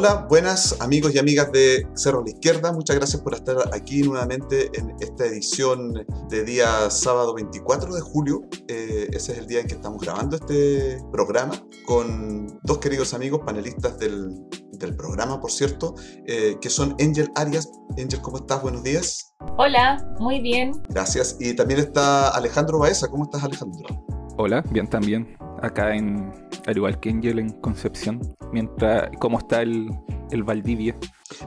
Hola, buenas amigos y amigas de Cerro a la Izquierda. Muchas gracias por estar aquí nuevamente en esta edición de día sábado 24 de julio. Eh, ese es el día en que estamos grabando este programa con dos queridos amigos, panelistas del, del programa, por cierto, eh, que son Angel Arias. Angel, ¿cómo estás? Buenos días. Hola, muy bien. Gracias. Y también está Alejandro Baeza. ¿Cómo estás, Alejandro? Hola, bien también. Acá en, al igual que Angel en Concepción. Mientras, ¿cómo está el, el Valdivia?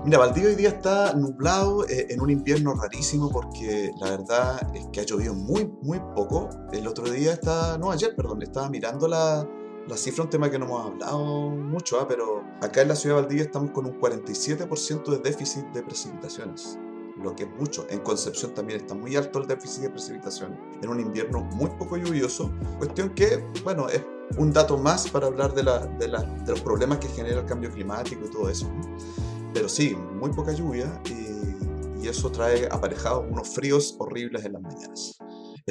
Mira, Valdivia hoy día está nublado eh, en un invierno rarísimo porque la verdad es que ha llovido muy, muy poco. El otro día está, no, ayer, perdón, estaba mirando la, la cifra, un tema que no hemos hablado mucho, ¿ah? pero acá en la ciudad de Valdivia estamos con un 47% de déficit de precipitaciones lo que es mucho. En Concepción también está muy alto el déficit de precipitación en un invierno muy poco lluvioso. Cuestión que, bueno, es un dato más para hablar de, la, de, la, de los problemas que genera el cambio climático y todo eso. Pero sí, muy poca lluvia y, y eso trae aparejados unos fríos horribles en las mañanas.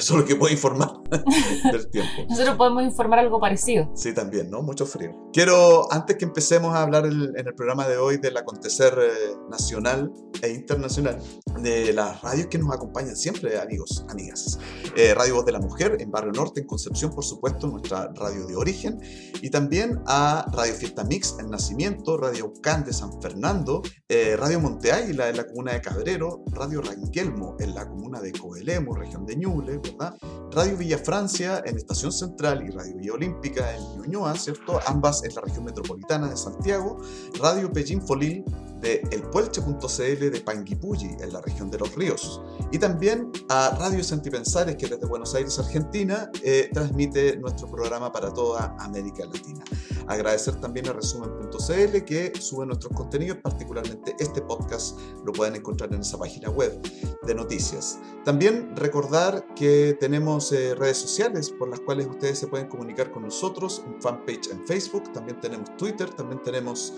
Eso es lo que puedo informar del tiempo. Nosotros podemos informar algo parecido. Sí, también, ¿no? Mucho frío. Quiero, antes que empecemos a hablar el, en el programa de hoy del acontecer eh, nacional e internacional, de las radios que nos acompañan siempre, amigos, amigas. Eh, radio Voz de la Mujer en Barrio Norte, en Concepción, por supuesto, nuestra radio de origen. Y también a Radio Fiesta Mix en Nacimiento, Radio Ucán de San Fernando, eh, Radio Monte Águila en la comuna de Cabrero, Radio Ranquelmo en la comuna de Coelemo, región de Ñuble, ¿verdad? Radio Villa Francia en Estación Central y Radio Villa Olímpica en Ñuñoa, ¿cierto? Ambas en la región metropolitana de Santiago. Radio Pellín Folil de elpuelche.cl de Panguipulli en la región de Los Ríos. Y también a Radio Sentipensares que desde Buenos Aires, Argentina, eh, transmite nuestro programa para toda América Latina. Agradecer también a resumen.cl que sube nuestros contenidos, particularmente este podcast lo pueden encontrar en esa página web de noticias. También recordar que tenemos eh, redes sociales por las cuales ustedes se pueden comunicar con nosotros, un fanpage en Facebook, también tenemos Twitter, también tenemos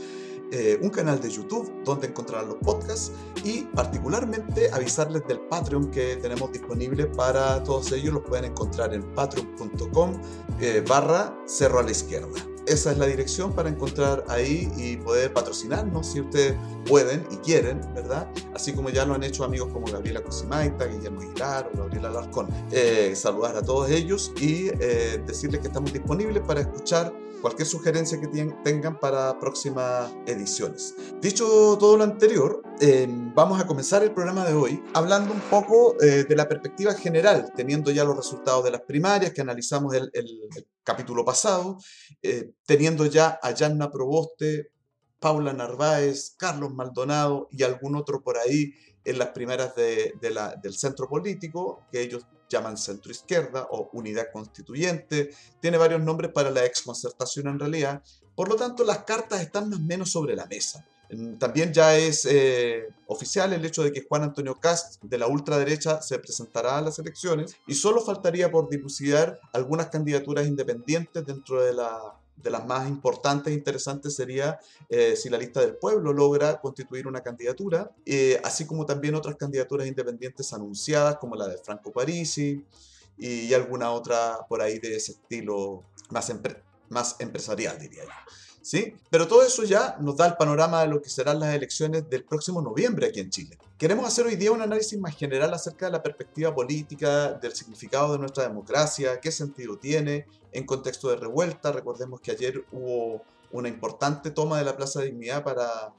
eh, un canal de YouTube donde encontrarán los podcasts y particularmente avisarles del Patreon que tenemos disponible para todos ellos. Los pueden encontrar en patreon.com eh, barra cerro a la izquierda. Esa es la dirección para encontrar ahí y poder patrocinarnos si ustedes pueden y quieren, ¿verdad? Así como ya lo han hecho amigos como Gabriela Cosimaita, Guillermo Aguilar o Gabriela Alarcón. Eh, saludar a todos ellos y eh, decirles que estamos disponibles para escuchar cualquier sugerencia que tengan para próximas ediciones. Dicho todo lo anterior, eh, vamos a comenzar el programa de hoy hablando un poco eh, de la perspectiva general, teniendo ya los resultados de las primarias que analizamos el, el, capítulo pasado, eh, teniendo ya a Yanna Proboste, Paula Narváez, Carlos Maldonado y algún otro por ahí en las primeras de, del centro político, que ellos llaman centro izquierda o unidad constituyente, tiene varios nombres para la exconcertación en realidad, por lo tanto las cartas están más o menos sobre la mesa. También ya es eh, oficial el hecho de que Juan Antonio Cast de la ultraderecha se presentará a las elecciones y solo faltaría por dilucidar algunas candidaturas independientes dentro de la, las más importantes e interesantes sería eh, si la lista del pueblo logra constituir una candidatura, eh, así como también otras candidaturas independientes anunciadas como la de Franco Parisi y alguna otra por ahí de ese estilo más, más empresarial, diría yo. ¿Sí? Pero todo eso ya nos da el panorama de lo que serán las elecciones del próximo noviembre aquí en Chile. Queremos hacer hoy día un análisis más general acerca de la perspectiva política, del significado de nuestra democracia, qué sentido tiene en contexto de revuelta. Recordemos que ayer hubo una importante toma de la Plaza de Dignidad para,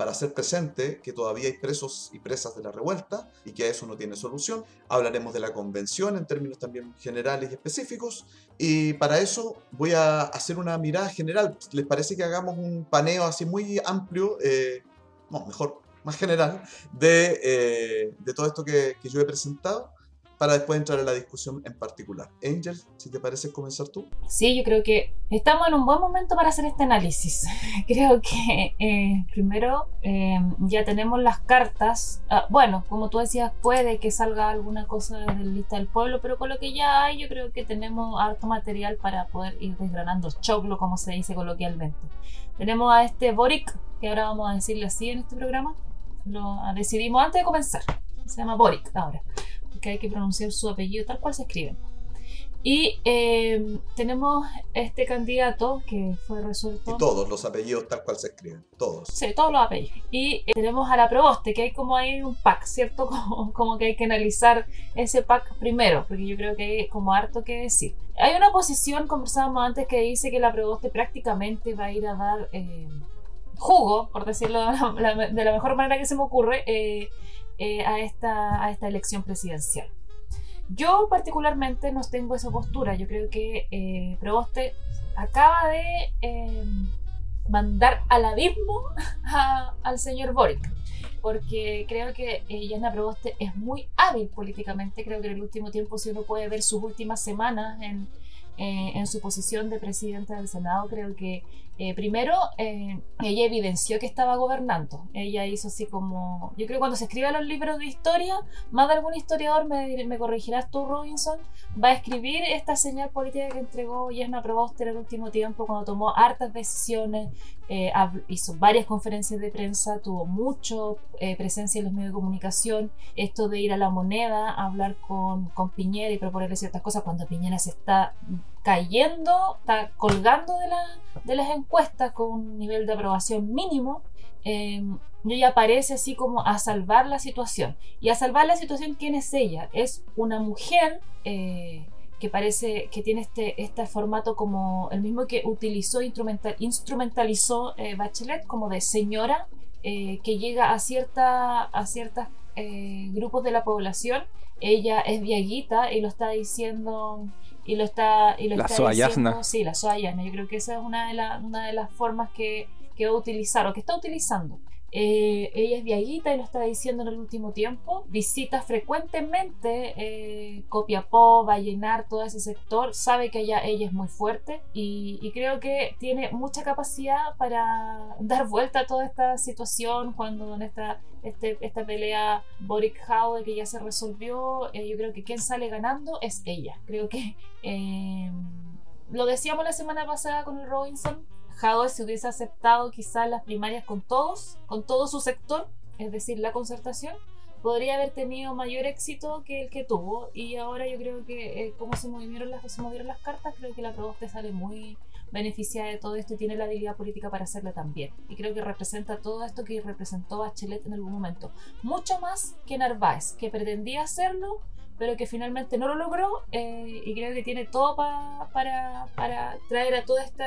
para hacer presente que todavía hay presos y presas de la revuelta y que eso no tiene solución. Hablaremos de la convención en términos también generales y específicos. Y para eso voy a hacer una mirada general. ¿Les parece que hagamos un paneo así muy amplio? Eh, no, mejor más general de, eh, de todo esto que, que yo he presentado para después entrar en la discusión en particular. Angel, si te parece comenzar tú. Sí, yo creo que estamos en un buen momento para hacer este análisis. creo que eh, primero eh, ya tenemos las cartas. Ah, bueno, como tú decías, puede que salga alguna cosa de la lista del pueblo, pero con lo que ya hay, yo creo que tenemos harto material para poder ir desgranando choclo, como se dice coloquialmente. Tenemos a este Boric, que ahora vamos a decirle así en este programa. Lo decidimos antes de comenzar. Se llama Boric ahora que hay que pronunciar su apellido tal cual se escribe. Y eh, tenemos este candidato que fue resuelto. Y todos los apellidos tal cual se escriben, todos. Sí, todos los apellidos. Y eh, tenemos a la Proboste, que hay como ahí un pack, ¿cierto? Como, como, que hay que analizar ese pack primero, porque yo creo que hay como harto que decir. Hay una posición, conversábamos antes, que dice que la Proboste prácticamente va a ir a dar eh, jugo, por decirlo de la, de la, mejor manera que se me ocurre eh, a, esta, a esta elección presidencial. Yo particularmente no tengo esa postura. Yo creo que eh, Proboste acaba de eh, mandar al abismo al señor Boric. Porque creo que Yana Proboste es muy hábil políticamente. Creo que en el último tiempo, si uno puede ver sus últimas semanas en, en su posición de presidenta del Senado, creo que eh, primero, eh, ella evidenció que estaba gobernando. Ella hizo así como. Yo creo que cuando se escriben los libros de historia, más de algún historiador, me, me corregirás tú, Robinson, va a escribir esta señal política que entregó Yesna Proboster en el último tiempo, cuando tomó hartas decisiones, eh, hizo varias conferencias de prensa, tuvo mucho presencia en los medios de comunicación. Esto de ir a la moneda, hablar con, con Piñera y proponerle ciertas cosas cuando Piñera se está cayendo, está colgando de, la, de las encuestas con un nivel de aprobación mínimo, eh, ella aparece así como a salvar la situación. Y a salvar la situación, ¿quién es ella? Es una mujer eh, que parece que tiene este, este formato como el mismo que utilizó, instrumental, instrumentalizó eh, Bachelet, como de señora, eh, que llega a, cierta, a ciertos grupos de la población. Ella es viaguita y lo está diciendo y lo está, y lo la está diciendo, sí, la soayasna. Yo creo que esa es una de, la, una de las formas que, que va a utilizar o que está utilizando. Eh, ella es viaguita y lo está diciendo en el último tiempo. Visita frecuentemente eh, Copiapó, Vallenar, todo ese sector. Sabe que ella, es muy fuerte y, y, creo que tiene mucha capacidad para dar vuelta a toda esta situación. Cuando en esta, este, esta pelea Boric Howe que ya se resolvió, eh, yo creo que quien sale ganando es ella. Creo que eh, lo decíamos la semana pasada con el Robinson Se hubiese aceptado quizás las primarias con todos, con todo su sector, es decir, la concertación, podría haber tenido mayor éxito que el que tuvo. Y ahora yo creo que, eh, como se movieron, las, se movieron las cartas, creo que la Proboste sale muy beneficiada de todo esto y tiene la habilidad política para hacerlo también. Y creo que representa todo esto que representó Bachelet en algún momento. Mucho más que Narváez, que pretendía hacerlo, pero que finalmente no lo logró eh, y creo que tiene todo para, para traer a toda esta,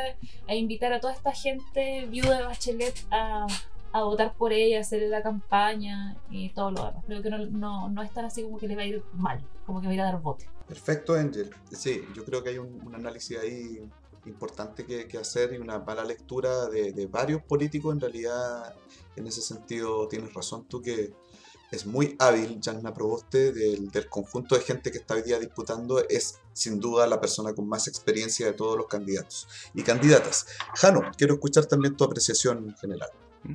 a invitar a toda esta gente viuda de Bachelet a, a votar por ella, hacerle la campaña y todo lo demás. Creo que no, no, no, es tan así como que le va a ir mal, como que va a ir a dar voto. Perfecto, Angel. Sí, yo creo que hay un, un análisis ahí importante que, que, hacer y una mala lectura de, de varios políticos. En realidad, en ese sentido, tienes razón tú que es muy hábil, Janna Proboste, del, conjunto de gente que está hoy día disputando, es sin duda la persona con más experiencia de todos los candidatos y candidatas. Jano, quiero escuchar también tu apreciación general.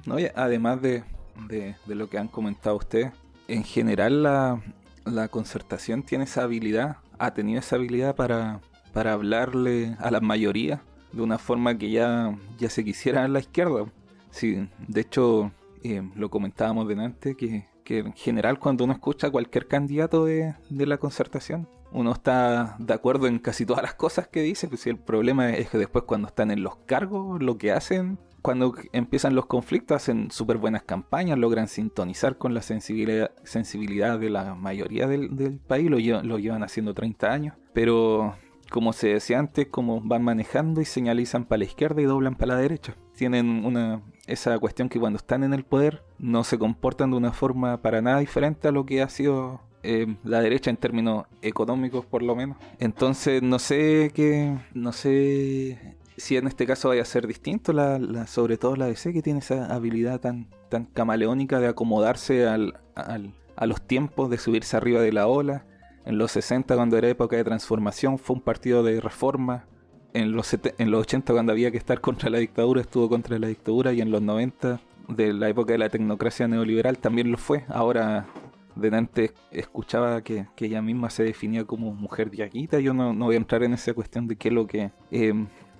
No, además de, de, de, lo que han comentado ustedes, en general la, la, concertación tiene esa habilidad, ha tenido esa habilidad para, para hablarle a la mayoría de una forma que ya, ya se quisiera en la izquierda. Sí, de hecho, eh, lo comentábamos delante, que que en general cuando uno escucha a cualquier candidato de, de, la concertación, uno está de acuerdo en casi todas las cosas que dice, pues el problema es que después cuando están en los cargos, lo que hacen, cuando empiezan los conflictos, hacen súper buenas campañas, logran sintonizar con la sensibilidad, sensibilidad de la mayoría del, del país, lo lo llevan haciendo 30 años, pero como se decía antes, como van manejando y señalizan para la izquierda y doblan para la derecha. Tienen una esa cuestión que cuando están en el poder no se comportan de una forma para nada diferente a lo que ha sido eh, la derecha en términos económicos por lo menos. Entonces no sé qué, no sé si en este caso vaya a ser distinto, la, sobre todo la DC que tiene esa habilidad tan, tan camaleónica de acomodarse a los tiempos, de subirse arriba de la ola. En los 60, cuando era época de transformación, fue un partido de reforma. En los, en los 80, cuando había que estar contra la dictadura, estuvo contra la dictadura. Y en los 90, de la época de la tecnocracia neoliberal, también lo fue. Ahora delante escuchaba que, ella misma se definía como mujer diaguita. Yo no, voy a entrar en esa cuestión de qué es lo que. Eh,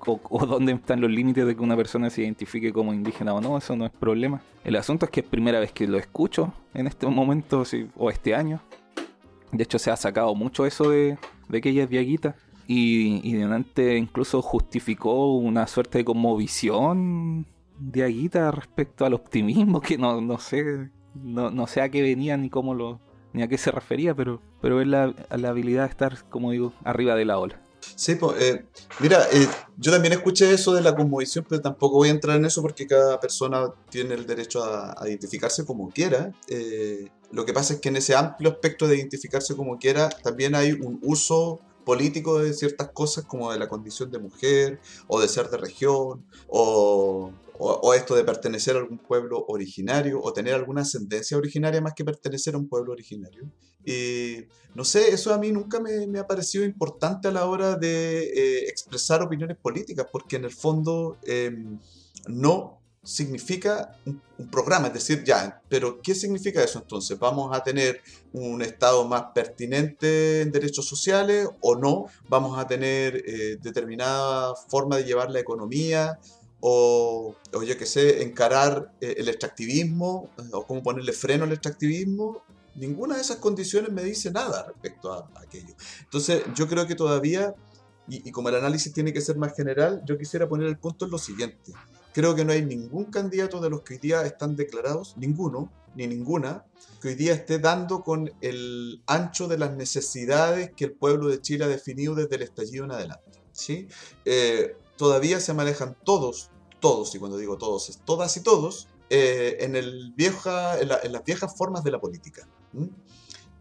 o, dónde están los límites de que una persona se identifique como indígena o no, eso no es problema. El asunto es que es primera vez que lo escucho en este momento o este año. De hecho, se ha sacado mucho eso de, que ella es diaguita. Y, y delante incluso justificó una suerte de conmovisión diaguita respecto al optimismo, que no, no sé no, no sé a qué venía ni cómo lo ni a qué se refería, pero, pero es la, la habilidad de estar, como digo, arriba de la ola. Sí, pues, mira, eh, yo también escuché eso de la conmovisión, pero tampoco voy a entrar en eso porque cada persona tiene el derecho a, identificarse como quiera. Eh, lo que pasa es que en ese amplio aspecto de identificarse como quiera, también hay un uso político de ciertas cosas como de la condición de mujer o de ser de región o o, esto de pertenecer a algún pueblo originario o tener alguna ascendencia originaria más que pertenecer a un pueblo originario. Y no sé, eso a mí nunca me, ha parecido importante a la hora de eh, expresar opiniones políticas, porque en el fondo em, no significa un, programa, es decir, ya, pero ¿qué significa eso entonces? ¿Vamos a tener un Estado más pertinente en derechos sociales o no? ¿Vamos a tener eh, determinada forma de llevar la economía? O, o yo que sé, encarar eh, el extractivismo eh, o cómo ponerle freno al extractivismo, ninguna de esas condiciones me dice nada respecto a, aquello. Entonces yo creo que todavía, y, como el análisis tiene que ser más general, yo quisiera poner el punto en lo siguiente. Creo que no hay ningún candidato de los que hoy día están declarados, ninguno, ni ninguna, que hoy día esté dando con el ancho de las necesidades que el pueblo de Chile ha definido desde el estallido en adelante. ¿sí? Eh, todavía se manejan todos, todos, y cuando digo todos es todas y todos, eh, en, las viejas formas de la política,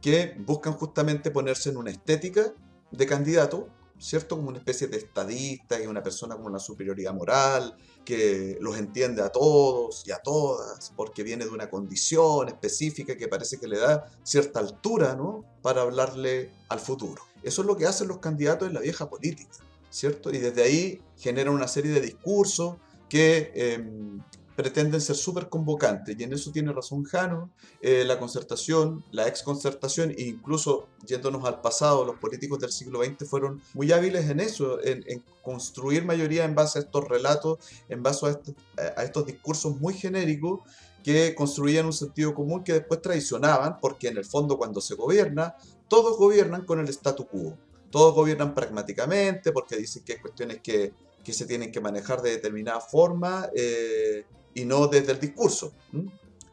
que buscan justamente ponerse en una estética de candidato, ¿cierto? Como una especie de estadista, que una persona con una superioridad moral, que los entiende a todos y a todas, porque viene de una condición específica que parece que le da cierta altura, ¿no? Para hablarle al futuro. Eso es lo que hacen los candidatos en la vieja política. ¿cierto? Y desde ahí generan una serie de discursos que em, pretenden ser súper convocantes. Y en eso tiene razón Jano, eh, la concertación, la exconcertación, e incluso yéndonos al pasado, los políticos del siglo XX fueron muy hábiles en eso, en, construir mayoría en base a estos relatos, en base a, este, a estos discursos muy genéricos que construían un sentido común que después traicionaban, porque en el fondo cuando se gobierna, todos gobiernan con el statu quo todos gobiernan pragmáticamente porque dicen que hay cuestiones que, se tienen que manejar de determinada forma eh, y no desde el discurso.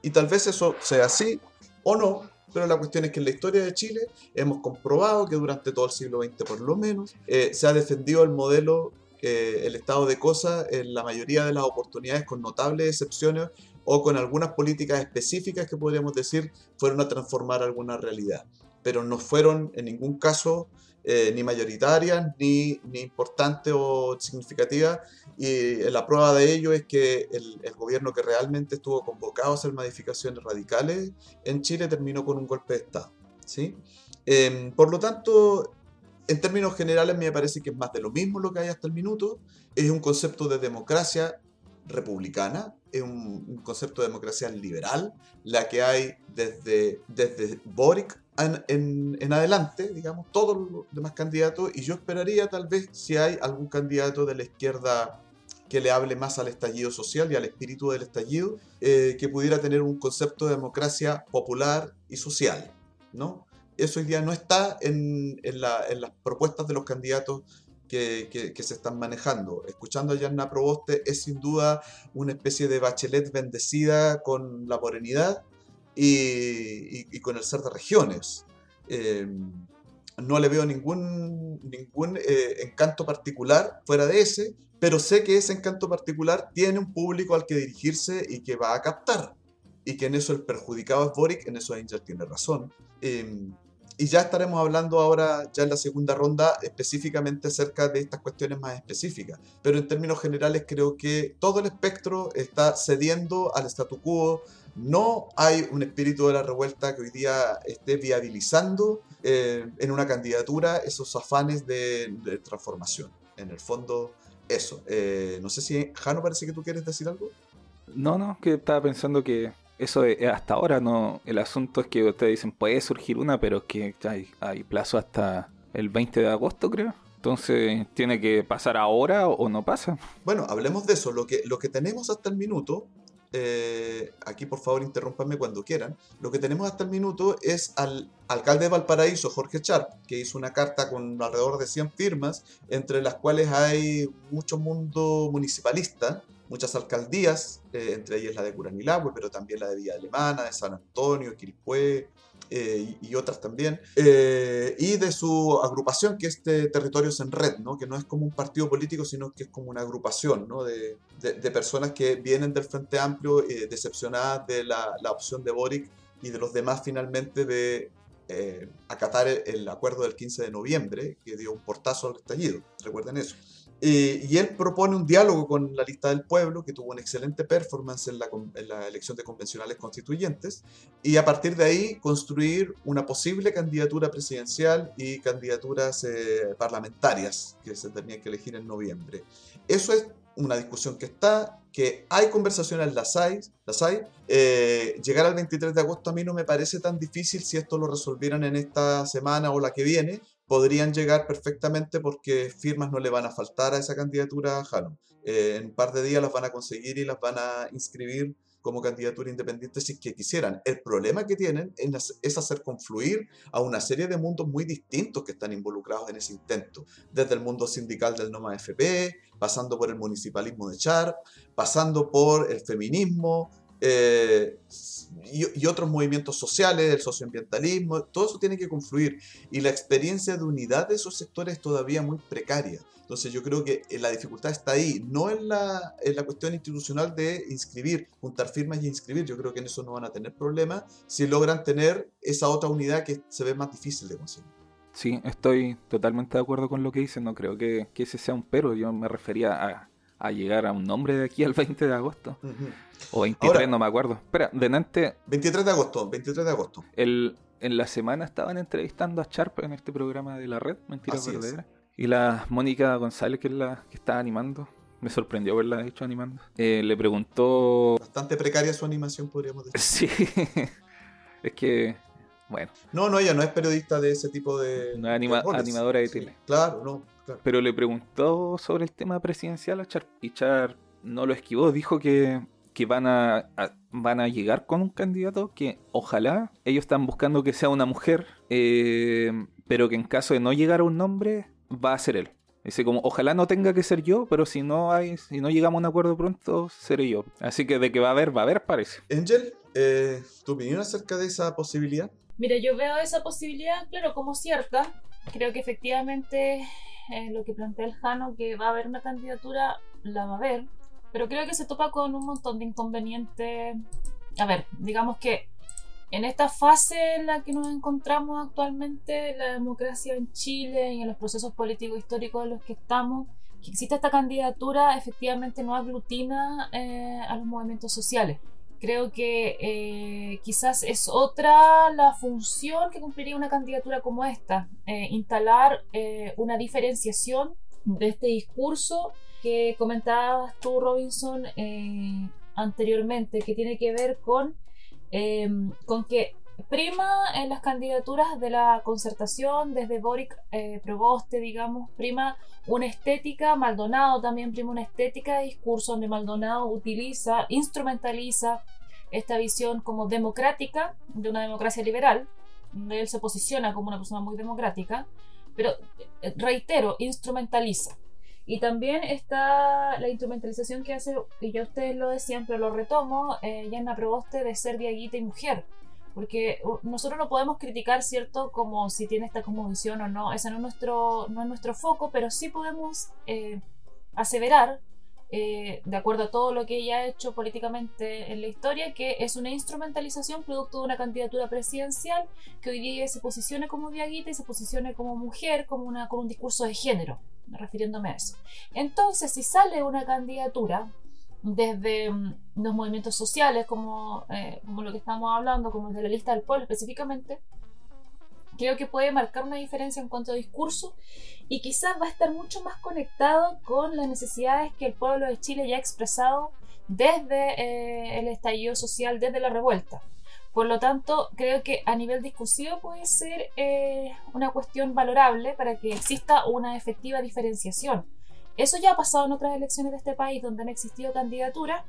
Y tal vez eso sea así o no, pero la cuestión es que en la historia de Chile hemos comprobado que durante todo el siglo XX por lo menos eh, se ha defendido el modelo, eh, el estado de cosas en la mayoría de las oportunidades con notables excepciones o con algunas políticas específicas que podríamos decir fueron a transformar alguna realidad, pero no fueron en ningún caso eh, ni mayoritarias, ni, ni importantes o significativas. Y la prueba de ello es que el, gobierno que realmente estuvo convocado a hacer modificaciones radicales en Chile terminó con un golpe de Estado. ¿sí? Em, por lo tanto, en términos generales me parece que es más de lo mismo lo que hay hasta el minuto. Es un concepto de democracia republicana, es un, concepto de democracia liberal, la que hay desde, desde Boric en, en, adelante, digamos, todos los demás candidatos, y yo esperaría tal vez si hay algún candidato de la izquierda que le hable más al estallido social y al espíritu del estallido, eh, que pudiera tener un concepto de democracia popular y social, ¿no? Eso hoy día no está en, en, la, en las propuestas de los candidatos que, que, se están manejando. Escuchando a Yanna Proboste es sin duda una especie de bachelet bendecida con la morenidad, y, con el ser de regiones. Em, no le veo ningún, ningún eh, encanto particular fuera de ese, pero sé que ese encanto particular tiene un público al que dirigirse y que va a captar. Y que en eso el perjudicado es Boric, en eso Angel tiene razón. Em, y ya estaremos hablando ahora, ya en la segunda ronda, específicamente acerca de estas cuestiones más específicas. Pero en términos generales creo que todo el espectro está cediendo al statu quo. No hay un espíritu de la revuelta que hoy día esté viabilizando eh, en una candidatura esos afanes de, transformación. En el fondo, eso. Eh, no sé si, Jano, parece que tú quieres decir algo. No, no, que estaba pensando que eso es, hasta ahora no. El asunto es que ustedes dicen puede surgir una, pero que hay, hay plazo hasta el 20 de agosto, creo. Entonces, ¿tiene que pasar ahora o no pasa? Bueno, hablemos de eso. Lo que, lo que tenemos hasta el minuto, eh, aquí por favor interrúmpanme cuando quieran, lo que tenemos hasta el minuto es al alcalde de Valparaíso, Jorge Char, que hizo una carta con alrededor de 100 firmas, entre las cuales hay mucho mundo municipalista, muchas alcaldías, eh, entre ellas la de Curanilagüe, pero también la de Villa Alemana, de San Antonio, Quilpué eh, y, otras también, eh, y de su agrupación que es de Territorios en Red, ¿no? que no es como un partido político, sino que es como una agrupación ¿no? de, de, personas que vienen del Frente Amplio decepcionadas de la, la, opción de Boric y de los demás finalmente de acatar el, el acuerdo del 15 de noviembre, que dio un portazo al estallido, recuerden eso. Eh, y él propone un diálogo con la lista del pueblo, que tuvo una excelente performance en la, elección de convencionales constituyentes, y a partir de ahí construir una posible candidatura presidencial y candidaturas eh, parlamentarias que se tenían que elegir en noviembre. Eso es una discusión que está, que hay conversaciones, las hay, las hay. Eh, llegar al 23 de agosto a mí no me parece tan difícil si esto lo resolvieran en esta semana o la que viene, podrían llegar perfectamente porque firmas no le van a faltar a esa candidatura a. Eh, en un par de días las van a conseguir y las van a inscribir como candidatura independiente si que quisieran. El problema que tienen es hacer confluir a una serie de mundos muy distintos que están involucrados en ese intento, desde el mundo sindical del Noma FP, pasando por el municipalismo de Char, pasando por el feminismo, eh, y, otros movimientos sociales, el socioambientalismo, todo eso tiene que confluir. Y la experiencia de unidad de esos sectores es todavía muy precaria. Entonces yo creo que eh, la dificultad está ahí, no en la, en la cuestión institucional de inscribir, juntar firmas y inscribir. Yo creo que en eso no van a tener problemas si logran tener esa otra unidad que se ve más difícil de conseguir. Sí, estoy totalmente de acuerdo con lo que dicen. No creo que, que ese sea un pero. Yo me refería a, a llegar a un nombre de aquí al 20 de agosto. O 23, no me acuerdo. Espera, delante. 23 de agosto, 23 de agosto. El, en la semana estaban entrevistando a Sharp en este programa de la red, Mentira Verdadera. Y la Mónica González, que es la que está animando, me sorprendió verla de hecho animando. Eh, le preguntó. Bastante precaria su animación, podríamos decir. Sí. es que. Bueno. No, no, ella no es periodista de ese tipo de. No es animadora de tele. claro, no. Pero le preguntó sobre el tema presidencial a Char y Char no lo esquivó, dijo que, que van, a, van a llegar con un candidato que ojalá ellos están buscando que sea una mujer, eh, pero que en caso de no llegar a un nombre va a ser él. Dice como, ojalá no tenga que ser yo, pero si no hay, si no llegamos a un acuerdo pronto, seré yo. Así que de que va a haber, va a haber, parece. Angel, eh, ¿tu opinión acerca de esa posibilidad? Mira, yo veo esa posibilidad, claro, como cierta. Creo que efectivamente eh, lo que plantea el Jano, que va a haber una candidatura, la va a haber, pero creo que se topa con un montón de inconvenientes. A ver, digamos que en esta fase en la que nos encontramos actualmente, la democracia en Chile y en los procesos políticos históricos en los que estamos, que exista esta candidatura efectivamente no aglutina eh, a los movimientos sociales. Creo que eh, quizás es otra la función que cumpliría una candidatura como esta, eh, instalar eh, una diferenciación de este discurso que comentabas tú, Robinson, anteriormente, que tiene que ver con, con que prima en las candidaturas de la concertación, desde Boric Proboste, digamos, prima una estética, Maldonado también prima una estética de discurso donde Maldonado utiliza, instrumentaliza esta visión como democrática de una democracia liberal, donde él se posiciona como una persona muy democrática, pero eh, reitero, instrumentaliza. Y también está la instrumentalización que hace, y ya ustedes lo decían, pero lo retomo, eh, ya en la Proboste de ser diaguita y mujer. Porque nosotros no podemos criticar, ¿cierto?, como si tiene esta como visión o no. Ese no es nuestro, no es nuestro foco, pero sí podemos eh, aseverar eh, de acuerdo a todo lo que ella ha hecho políticamente en la historia, que es una instrumentalización producto de una candidatura presidencial que hoy día se posicione como diaguita y se posicione como mujer, como una, con un discurso de género, refiriéndome a eso. Entonces, si sale una candidatura desde mm, los movimientos sociales, como, eh, como lo que estamos hablando, como desde la lista del pueblo específicamente, creo que puede marcar una diferencia en cuanto a discurso y quizás va a estar mucho más conectado con las necesidades que el pueblo de Chile ya ha expresado desde eh, el estallido social, desde la revuelta. Por lo tanto, creo que a nivel discursivo puede ser eh, una cuestión valorable para que exista una efectiva diferenciación. Eso ya ha pasado en otras elecciones de este país donde han existido candidaturas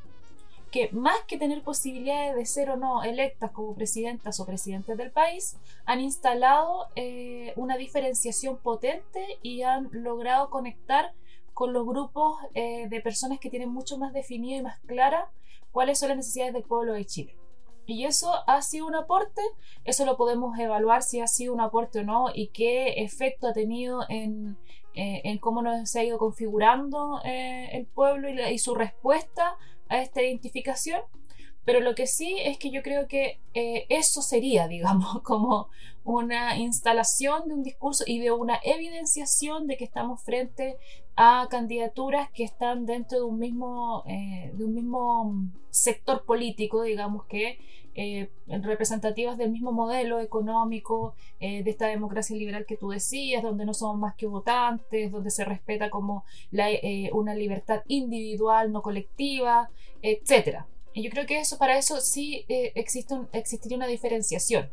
que más que tener posibilidades de ser o no electas como presidentas o presidentes del país, han instalado eh, una diferenciación potente y han logrado conectar con los grupos eh, de personas que tienen mucho más definido y más clara cuáles son las necesidades del pueblo de Chile. Y eso ha sido un aporte, eso lo podemos evaluar si ha sido un aporte o no y qué efecto ha tenido en, eh, cómo nos ha ido configurando el pueblo y su respuesta a esta identificación, pero lo que sí es que yo creo que eh, eso sería, digamos, como una instalación de un discurso y de una evidenciación de que estamos frente a candidaturas que están dentro de un mismo, eh, de un mismo sector político, digamos que eh, representativas del mismo modelo económico, de esta democracia liberal que tú decías, donde no somos más que votantes, donde se respeta como la, una libertad individual, no colectiva, etcétera. Y yo creo que eso, para eso sí eh, existe existiría una diferenciación.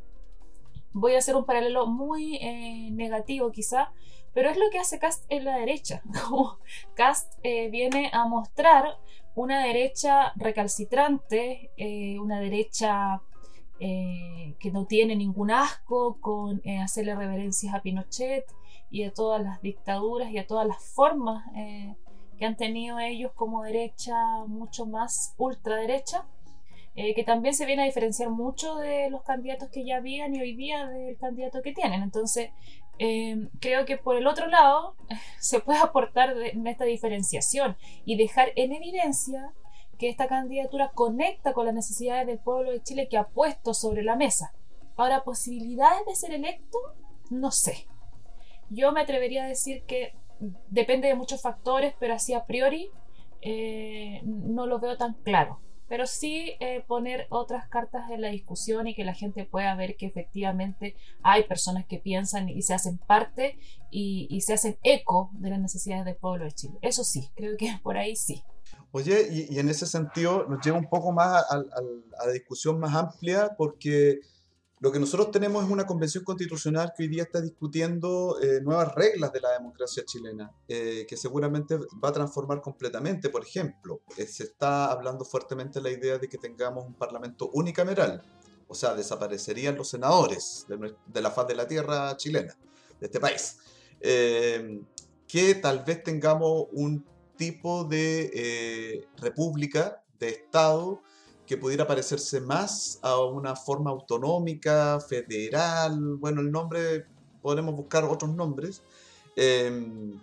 Voy a hacer un paralelo muy eh, negativo quizá, pero es lo que hace Cast en la derecha. Cast eh, viene a mostrar una derecha recalcitrante, una derecha que no tiene ningún asco con hacerle reverencias a Pinochet y a todas las dictaduras y a todas las formas que han tenido ellos como derecha mucho más ultraderecha, eh, que también se viene a diferenciar mucho de los candidatos que ya habían y hoy día del candidato que tienen. Entonces, eh, creo que por el otro lado se puede aportar en esta diferenciación y dejar en evidencia que esta candidatura conecta con las necesidades del pueblo de Chile que ha puesto sobre la mesa. Ahora, posibilidades de ser electo, no sé. Yo me atrevería a decir que depende de muchos factores, pero así a priori eh, no lo veo tan claro. Pero sí eh, poner otras cartas en la discusión y que la gente pueda ver que efectivamente hay personas que piensan y se hacen parte y, se hacen eco de las necesidades del pueblo de Chile. Eso sí, creo que por ahí sí. Oye, y, en ese sentido nos lleva un poco más a la discusión más amplia porque lo que nosotros tenemos es una convención constitucional que hoy día está discutiendo eh, nuevas reglas de la democracia chilena, eh, que seguramente va a transformar completamente. Por ejemplo, eh, se está hablando fuertemente la idea de que tengamos un parlamento unicameral, o sea, desaparecerían los senadores de, de la faz de la tierra chilena, de este país. que tal vez tengamos un tipo de república, de Estado, que pudiera parecerse más a una forma autonómica, federal, bueno, el nombre, podemos buscar otros nombres, em,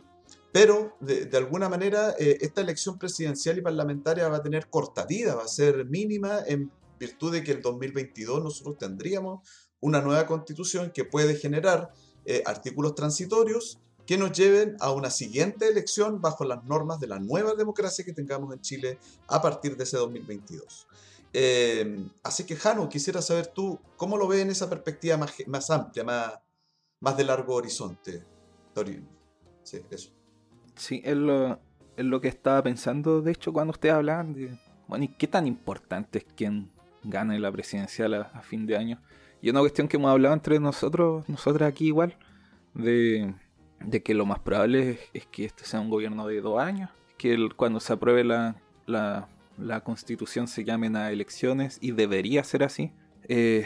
pero de, alguna manera eh, esta elección presidencial y parlamentaria va a tener corta vida, va a ser mínima en virtud de que el 2022 nosotros tendríamos una nueva constitución que puede generar eh, artículos transitorios que nos lleven a una siguiente elección bajo las normas de la nueva democracia que tengamos en Chile a partir de ese 2022. Eh, así que, Jano, quisiera saber tú, ¿cómo lo ves en esa perspectiva más, más amplia, más, más de largo horizonte? Sí, eso. Sí, es lo, es lo que estaba pensando, de hecho, cuando ustedes hablaban de, bueno, ¿y qué tan importante es quien gane la presidencial a, fin de año? Y una cuestión que hemos hablado entre nosotros, nosotras aquí igual, de, de que lo más probable es, que este sea un gobierno de dos años, que cuando se apruebe la, la la constitución se llamen a elecciones y debería ser así. Eh,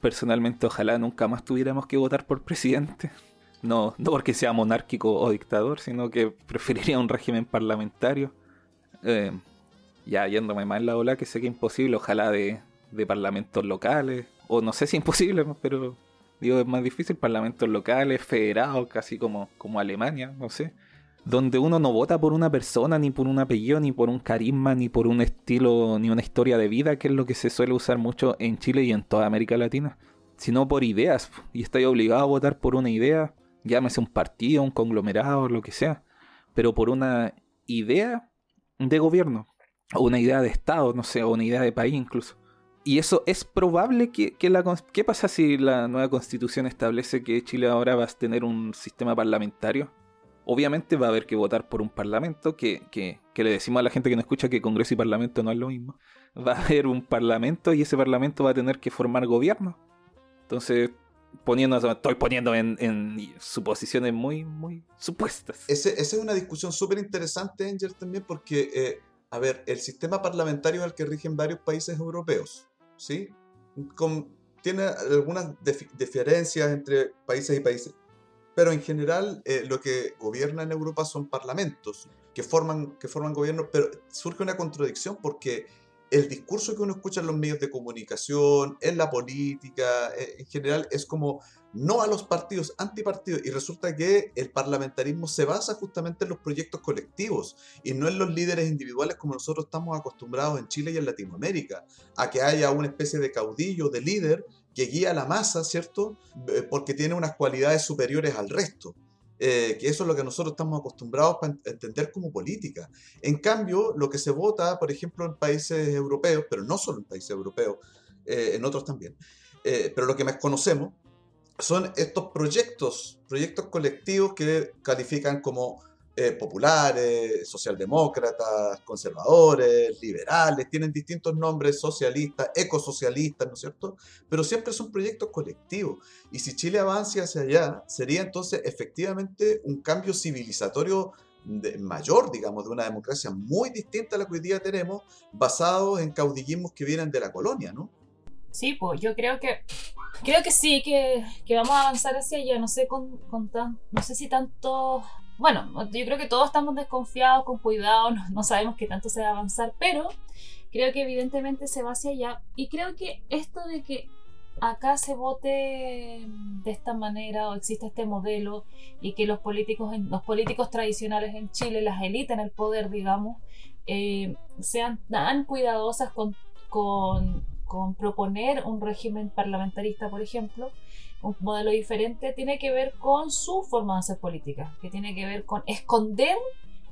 personalmente ojalá nunca más tuviéramos que votar por presidente. No, no porque sea monárquico o dictador, sino que preferiría un régimen parlamentario. Eh, ya yéndome más en la ola, que sé que imposible, ojalá de, de parlamentos locales, o no sé si imposible, pero digo, es más difícil, parlamentos locales, federados, casi como, como Alemania, no sé. Donde uno no vota por una persona, ni por un apellido, ni por un carisma, ni por un estilo, ni una historia de vida, que es lo que se suele usar mucho en Chile y en toda América Latina, sino por ideas. Y estoy obligado a votar por una idea, llámese un partido, un conglomerado, lo que sea, pero por una idea de gobierno, o una idea de Estado, no sé, o una idea de país incluso. Y eso es probable que, la... ¿Qué pasa si la nueva constitución establece que Chile ahora va a tener un sistema parlamentario? Obviamente va a haber que votar por un parlamento, que, que, que le decimos a la gente que no escucha que Congreso y Parlamento no es lo mismo. Va a haber un parlamento y ese parlamento va a tener que formar gobierno. Entonces, poniendo, estoy poniendo en, en suposiciones muy, muy supuestas. Esa es una discusión súper interesante, Angel, también, porque, eh, a ver, el sistema parlamentario es el que rigen varios países europeos. ¿sí? tiene algunas diferencias entre países y países, pero en general eh, lo que gobierna en Europa son parlamentos que forman, que forman gobierno, pero surge una contradicción porque el discurso que uno escucha en los medios de comunicación, en la política, eh, en general, es como no a los partidos, antipartidos. Y resulta que el parlamentarismo se basa justamente en los proyectos colectivos y no en los líderes individuales como nosotros estamos acostumbrados en Chile y en Latinoamérica, a que haya una especie de caudillo, de líder que guía a la masa, ¿cierto? Eh, porque tiene unas cualidades superiores al resto. Eh, que eso es lo que nosotros estamos acostumbrados a entender como política. En cambio, lo que se vota, por ejemplo, en países europeos, pero no solo en países europeos, eh, en otros también, pero lo que más conocemos son estos proyectos, proyectos colectivos que califican como eh, populares, socialdemócratas, conservadores, liberales, tienen distintos nombres, socialistas, ecosocialistas, ¿no es cierto? Pero siempre son proyectos colectivos. Y si Chile avanza hacia allá, sería entonces efectivamente un cambio civilizatorio mayor, digamos, de una democracia muy distinta a la que hoy día tenemos, basado en caudillismos que vienen de la colonia, ¿no? Sí, pues yo creo que creo que sí, que, que vamos a avanzar hacia allá. No sé con, con tan, no sé si tanto bueno, yo creo que todos estamos desconfiados, con cuidado, no, sabemos qué tanto se va a avanzar, pero creo que evidentemente se va hacia allá. Y creo que esto de que acá se vote de esta manera o existe este modelo y que los políticos, los políticos tradicionales en Chile, las élites en el poder, digamos, eh, sean tan cuidadosas con, proponer un régimen parlamentarista, por ejemplo, un modelo diferente, tiene que ver con su forma de hacer política, que tiene que ver con esconder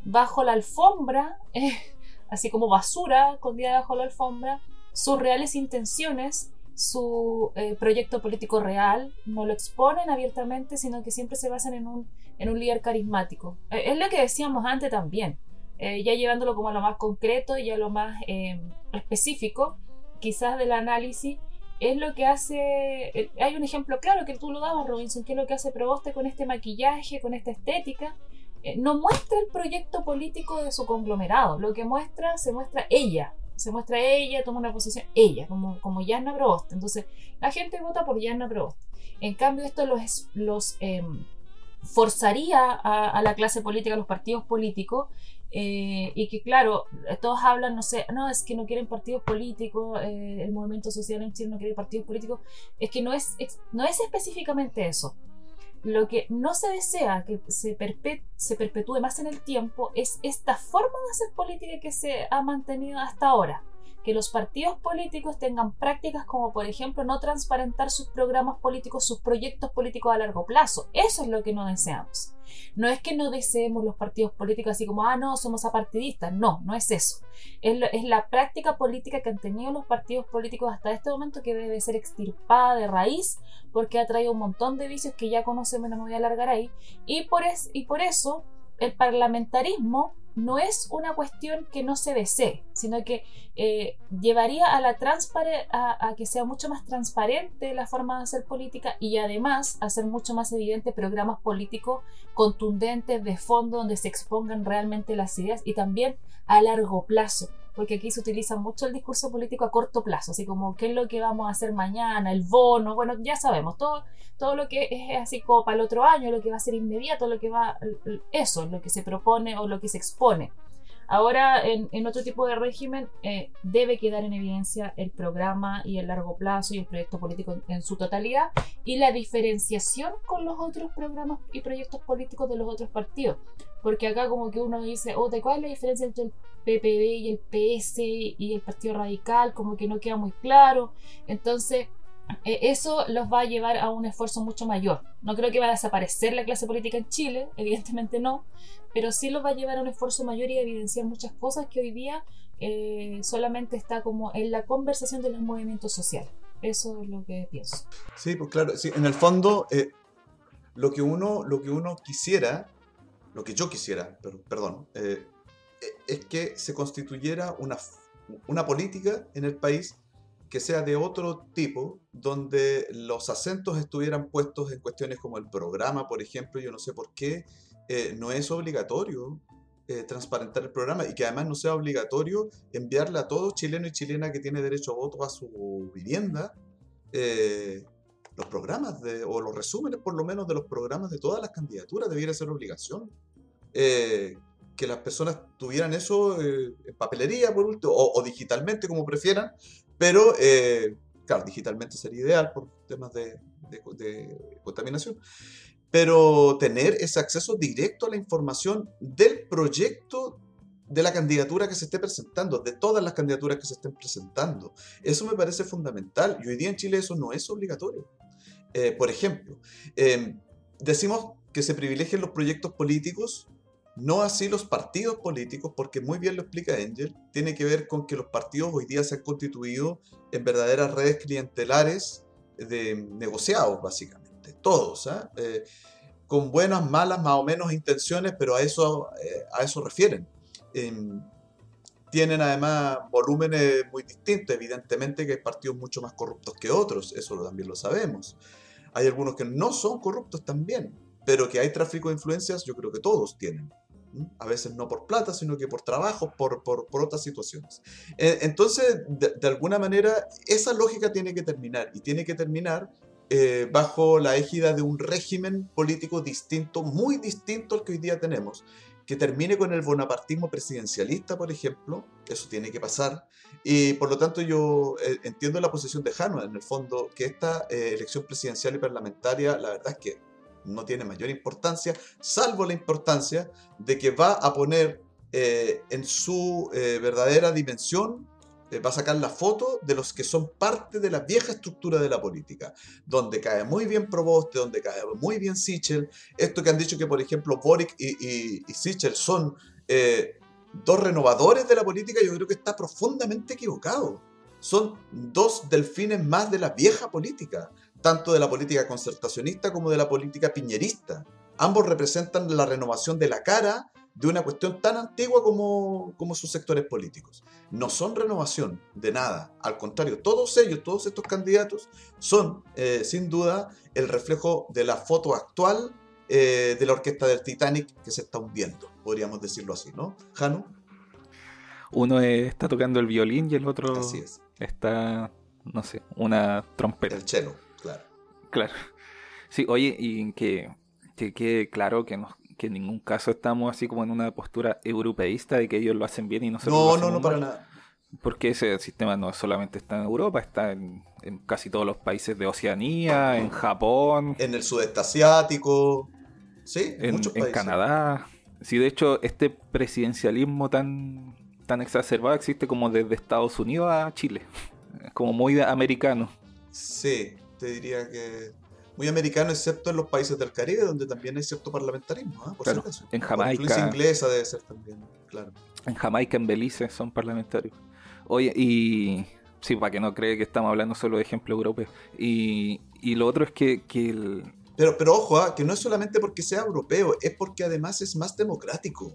bajo la alfombra, eh, así como basura escondida bajo la alfombra, sus reales intenciones, su eh, proyecto político real, no lo exponen abiertamente, sino que siempre se basan en un, en un líder carismático. Eh, es lo que decíamos antes también, ya llevándolo como a lo más concreto y a lo más específico, quizás del análisis, es lo que hace. Hay un ejemplo claro que tú lo dabas, Robinson, que es lo que hace Proboste con este maquillaje, con esta estética. Eh, no muestra el proyecto político de su conglomerado, lo que muestra, se muestra ella, se muestra ella, toma una posición ella, como, como Yanna Proboste. Entonces, la gente vota por Yanna Proboste. En cambio, esto los, los em, forzaría a, la clase política, a los partidos políticos, eh, y que claro, todos hablan, no sé, no, es que no quieren partidos políticos, eh, el movimiento social en Chile no quiere partidos políticos, es que no es, no es específicamente eso. Lo que no se desea que se, se perpetúe más en el tiempo es esta forma de hacer política que se ha mantenido hasta ahora que los partidos políticos tengan prácticas como, por ejemplo, no transparentar sus programas políticos, sus proyectos políticos a largo plazo. Eso es lo que no deseamos. No es que no deseemos los partidos políticos así como, ah, no, somos apartidistas. No, no es eso. Es, la práctica política que han tenido los partidos políticos hasta este momento que debe ser extirpada de raíz porque ha traído un montón de vicios que ya conocemos, no me voy a alargar ahí. Y por, es, y por eso el parlamentarismo no es una cuestión que no se desee, sino que eh, llevaría a, la a, a, que sea mucho más transparente la forma de hacer política y además hacer mucho más evidente programas políticos contundentes de fondo donde se expongan realmente las ideas y también a largo plazo porque aquí se utiliza mucho el discurso político a corto plazo, así como qué es lo que vamos a hacer mañana, el bono, bueno, ya sabemos, todo, todo lo que es así como para el otro año, lo que va a ser inmediato, lo que va, eso, lo que se propone o lo que se expone. Ahora, en, en otro tipo de régimen, eh, debe quedar en evidencia el programa y el largo plazo y el proyecto político en, en su totalidad y la diferenciación con los otros programas y proyectos políticos de los otros partidos. Porque acá como que uno dice, oh, ¿de cuál es la diferencia entre el PPD y el PS y el Partido Radical? Como que no queda muy claro. Entonces, eh, eso los va a llevar a un esfuerzo mucho mayor. No creo que va a desaparecer la clase política en Chile, evidentemente no, pero sí los va a llevar a un esfuerzo mayor y a evidenciar muchas cosas que hoy día eh, solamente está como en la conversación de los movimientos sociales. Eso es lo que pienso. Sí, pues claro, sí, en el fondo eh, lo, que uno, lo que uno quisiera, lo que yo quisiera, pero, perdón, eh, es que se constituyera una, una política en el país que sea de otro tipo, donde los acentos estuvieran puestos en cuestiones como el programa, por ejemplo, yo no sé por qué eh, no es obligatorio eh, transparentar el programa y que además no sea obligatorio enviarle a todo chileno y chilena que tiene derecho a voto a su vivienda eh, los programas de, o los resúmenes por lo menos de los programas de todas las candidaturas, debiera ser obligación. Que las personas tuvieran eso en papelería por último, o, o, digitalmente como prefieran, pero, eh, claro, digitalmente sería ideal por temas de, de, de, contaminación. Pero tener ese acceso directo a la información del proyecto de la candidatura que se esté presentando, de todas las candidaturas que se estén presentando. Eso me parece fundamental. Y hoy día en Chile eso no es obligatorio. Eh, por ejemplo, eh, decimos que se privilegien los proyectos políticos no así los partidos políticos, porque muy bien lo explica Angel, tiene que ver con que los partidos hoy día se han constituido en verdaderas redes clientelares de negociados, básicamente, todos, ¿eh? Eh, con buenas, malas, más o menos intenciones, pero a eso, eh, a eso refieren. Em, tienen además volúmenes muy distintos, evidentemente que hay partidos mucho más corruptos que otros, eso también lo sabemos. Hay algunos que no son corruptos también, pero que hay tráfico de influencias, yo creo que todos tienen a veces no por plata, sino que por trabajo, por, por, por otras situaciones. Eh, entonces, de, de, alguna manera, esa lógica tiene que terminar y tiene que terminar eh, bajo la égida de un régimen político distinto, muy distinto al que hoy día tenemos, que termine con el bonapartismo presidencialista, por ejemplo, eso tiene que pasar, y por lo tanto yo eh, entiendo la posición de Jano, en el fondo, que esta eh, elección presidencial y parlamentaria, la verdad es que no tiene mayor importancia, salvo la importancia de que va a poner eh, en su eh, verdadera dimensión, eh, va a sacar la foto de los que son parte de la vieja estructura de la política, donde cae muy bien Proboste, donde cae muy bien Sichel, esto que han dicho que por ejemplo Boric y, y, son eh, dos renovadores de la política, yo creo que está profundamente equivocado. Son dos delfines más de la vieja política tanto de la política concertacionista como de la política piñerista. Ambos representan la renovación de la cara de una cuestión tan antigua como, como sus sectores políticos. No son renovación de nada, al contrario, todos ellos, todos estos candidatos son eh, sin duda el reflejo de la foto actual eh, de la orquesta del Titanic que se está hundiendo, podríamos decirlo así, ¿no? Jano. Uno está tocando el violín y el otro está, no sé, una trompeta. El cello. Claro. Sí, oye, y que, que quede claro que, no, que en ningún caso estamos así como en una postura europeísta de que ellos lo hacen bien y nosotros no, lo hacemos No, no, para mal. nada. Porque ese sistema no solamente está en Europa, está en, en, casi todos los países de Oceanía, en Japón. En el sudeste asiático. Sí, en, muchos en países. Canadá. Sí, de hecho, este presidencialismo tan, tan exacerbado existe como desde Estados Unidos a Chile. Es como muy americano. Sí, te diría que muy americano, excepto en los países del Caribe, donde también hay cierto parlamentarismo, ¿eh? por claro, si. En Jamaica. Inglesa debe ser también, claro. En Jamaica, en Belice son parlamentarios. Oye, y. Sí, para que no cree que estamos hablando solo de ejemplo europeo. Y, y lo otro es que, que el... Pero, pero ojo, ¿eh? que no es solamente porque sea europeo, es porque además es más democrático.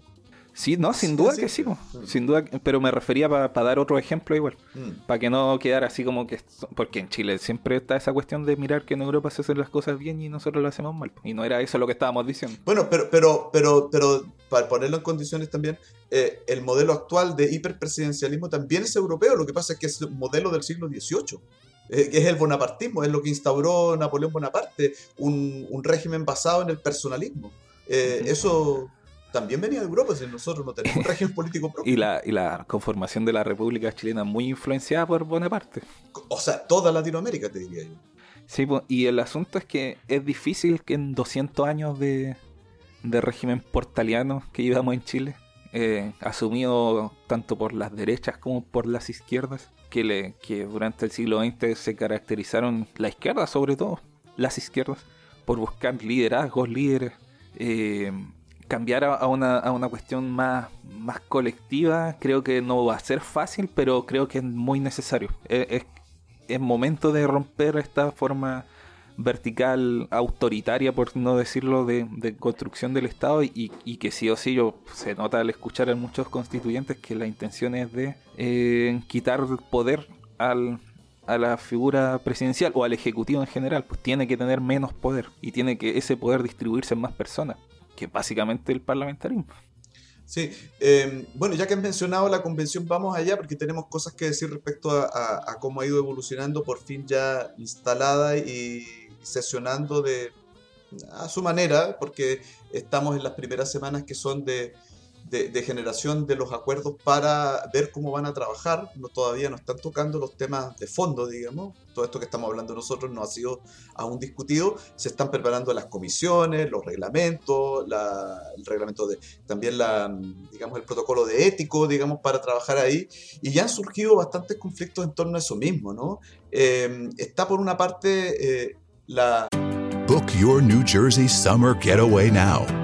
Sí, no, sin duda sí, que sí, sin duda, pero me refería para pa dar otro ejemplo igual, mm. para que no quedara así como que, porque en Chile siempre está esa cuestión de mirar que en Europa se hacen las cosas bien y nosotros lo hacemos mal, y no era eso lo que estábamos diciendo. Bueno, pero, pero, pero, pero para ponerlo en condiciones también, eh, el modelo actual de hiperpresidencialismo también es europeo, lo que pasa es que es un modelo del siglo XVIII. Eh, que es el bonapartismo, es lo que instauró Napoleón Bonaparte, un, un régimen basado en el personalismo. Eh. Eso también venía de Europa, si nosotros no tenemos un régimen político propio. Y la, y la conformación de la República Chilena muy influenciada por Bonaparte. O sea, toda Latinoamérica, te diría yo. Sí, y el asunto es que es difícil que en 200 años de, de régimen portaliano que llevamos en Chile, eh, asumido tanto por las derechas como por las izquierdas, que, le, que durante el siglo XX se caracterizaron, la izquierda sobre todo, las izquierdas, por buscar liderazgos, líderes, eh, cambiar a una, a una cuestión más, más colectiva, creo que no va a ser fácil, pero creo que es muy necesario. Es, es, es momento de romper esta forma vertical autoritaria, por no decirlo, de, de construcción del Estado y, y, que sí o sí yo, se nota al escuchar a muchos constituyentes que la intención es de eh, quitar poder al, a la figura presidencial o al ejecutivo en general, pues tiene que tener menos poder y tiene que ese poder distribuirse en más personas, que básicamente el parlamentarismo. Sí, eh, bueno, ya que has mencionado la convención, vamos allá porque tenemos cosas que decir respecto a, a, a cómo ha ido evolucionando, por fin ya instalada y sesionando de, a su manera, porque estamos en las primeras semanas que son de, de, de, generación de los acuerdos para ver cómo van a trabajar. No, todavía no están tocando los temas de fondo, digamos. Todo esto que estamos hablando nosotros no ha sido aún discutido. Se están preparando las comisiones, los reglamentos, la, el reglamento de también la, digamos, el protocolo de ético, digamos, para trabajar ahí. Y ya han surgido bastantes conflictos en torno a eso mismo, ¿no? Eh, está por una parte eh, la... Book your New Jersey summer getaway now.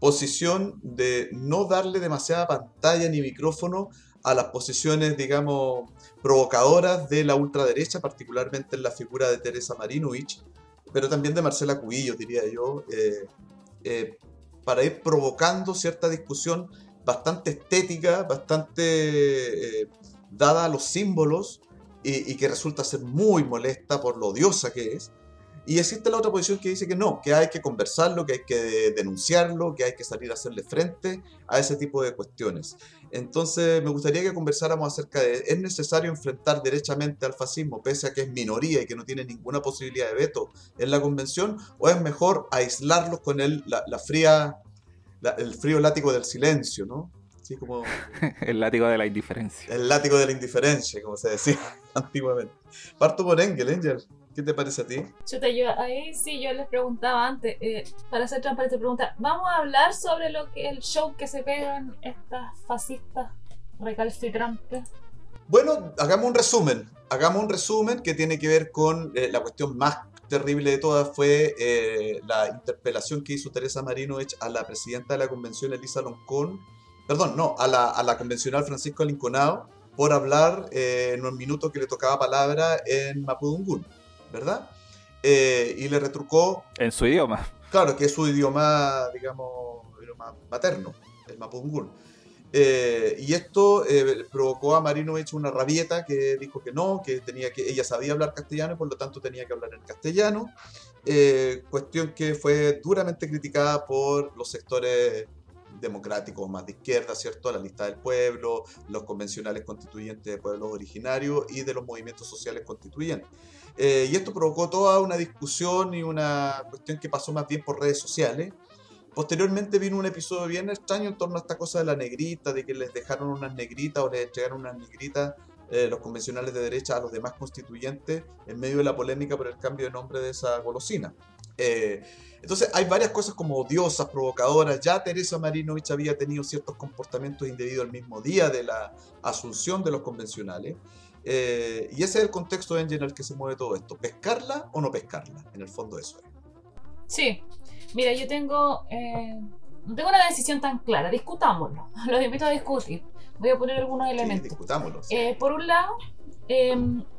Posición de no darle demasiada pantalla ni micrófono a las posiciones, digamos, provocadoras de la ultraderecha, particularmente en la figura de Teresa Marinovich, pero también de Marcela Cubillo, diría yo, eh, eh, para ir provocando cierta discusión bastante estética, bastante eh, dada a los símbolos y, y que resulta ser muy molesta por lo odiosa que es. Y existe la otra posición que dice que no, que hay que conversarlo, que hay que denunciarlo, que hay que salir a hacerle frente a ese tipo de cuestiones. Entonces me gustaría que conversáramos acerca de, ¿es necesario enfrentar derechamente al fascismo pese a que es minoría y que no tiene ninguna posibilidad de veto en la convención? ¿O es mejor aislarlos con el, la, la fría, la, el frío látigo del silencio, ¿no? Así como... el látigo de la indiferencia. El látigo de la indiferencia, como se decía antiguamente. Parto por Engel, Engel. ¿Qué te parece a ti? Chuta, yo ahí sí yo les preguntaba antes, eh, para ser transparente, pregunta, ¿vamos a hablar sobre lo que el show que se pegan estas fascistas recalcitrantes? Bueno, hagamos un resumen. Hagamos un resumen que tiene que ver con eh, la cuestión más terrible de todas fue eh, la interpelación que hizo Teresa Marinovich a la presidenta de la convención, Elisa Loncón, perdón, no, a la, a la convencional Francisco Alinconado, por hablar eh, en un minuto que le tocaba palabra en Mapudungún. ¿Verdad? Eh, y le retrucó... En su idioma. Claro, que es su idioma, digamos, idioma materno, el mapungún. Eh, y esto eh, provocó a Marinovich una rabieta que dijo que no, que tenía que ella sabía hablar castellano y por lo tanto tenía que hablar en castellano. Eh, cuestión que fue duramente criticada por los sectores democráticos más de izquierda, ¿cierto? La lista del pueblo, los convencionales constituyentes de pueblos originarios y de los movimientos sociales constituyentes. Eh, y esto provocó toda una discusión y una cuestión que pasó más bien por redes sociales. Posteriormente vino un episodio bien extraño en torno a esta cosa de la negrita, de que les dejaron unas negritas o les entregaron unas negritas eh, los convencionales de derecha a los demás constituyentes en medio de la polémica por el cambio de nombre de esa golosina. Eh, entonces hay varias cosas como odiosas, provocadoras. Ya Teresa Marinovich había tenido ciertos comportamientos indebidos el mismo día de la asunción de los convencionales. Eh, y ese es el contexto en el que se mueve todo esto. ¿Pescarla o no pescarla? En el fondo eso es. Sí. Mira, yo tengo... Eh, no tengo una decisión tan clara. Discutámoslo. Los invito a discutir. Voy a poner algunos elementos. Sí, discutámoslo. Sí. Eh, por un lado,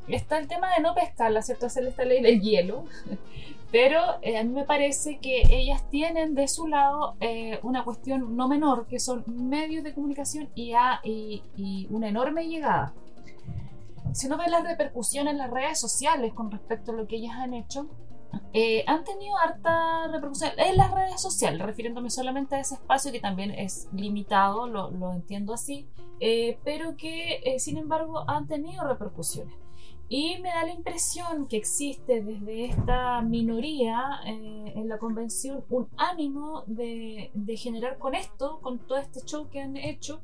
está el tema de no pescarla, ¿cierto? Hacer esta ley del hielo. Pero a mí me parece que ellas tienen de su lado una cuestión no menor, que son medios de comunicación y, a, y, y una enorme llegada. Si uno ve las repercusiones en las redes sociales con respecto a lo que ellas han hecho, eh, han tenido harta repercusión en las redes sociales, refiriéndome solamente a ese espacio que también es limitado, lo, lo entiendo así, eh, pero que eh, sin embargo han tenido repercusiones. Y me da la impresión que existe desde esta minoría eh, en la convención un ánimo de, de, generar con esto, con todo este show que han hecho,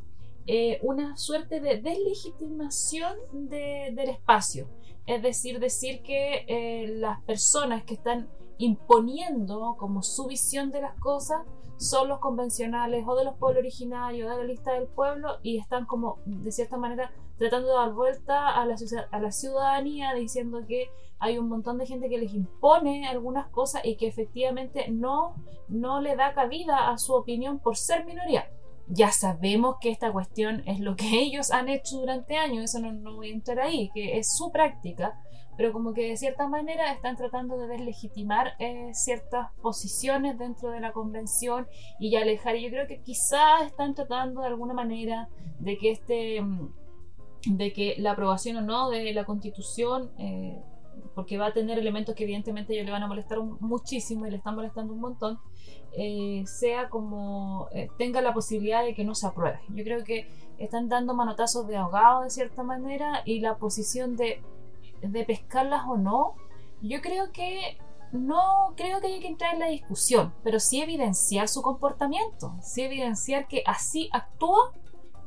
eh, una suerte de deslegitimación de, del espacio. Es decir, decir que eh, las personas que están imponiendo como su visión de las cosas son los convencionales o de los pueblos originarios, de la lista del pueblo, y están como, de cierta manera, tratando de dar vuelta a la, a la ciudadanía diciendo que hay un montón de gente que les impone algunas cosas y que efectivamente no, no le da cabida a su opinión por ser minoría. Ya sabemos que esta cuestión es lo que ellos han hecho durante años, eso no, no voy a entrar ahí, que es su práctica, pero como que de cierta manera están tratando de deslegitimar eh, ciertas posiciones dentro de la convención y alejar. Yo creo que quizás están tratando de alguna manera de que este de que la aprobación o no de la constitución eh, porque va a tener elementos que evidentemente ellos le van a molestar muchísimo y le están molestando un montón, eh, sea como eh, tenga la posibilidad de que no se apruebe. Yo creo que están dando manotazos de ahogado de cierta manera y la posición de, de pescarlas o no, yo creo que no creo que haya que entrar en la discusión, pero sí evidenciar su comportamiento, sí evidenciar que así actúa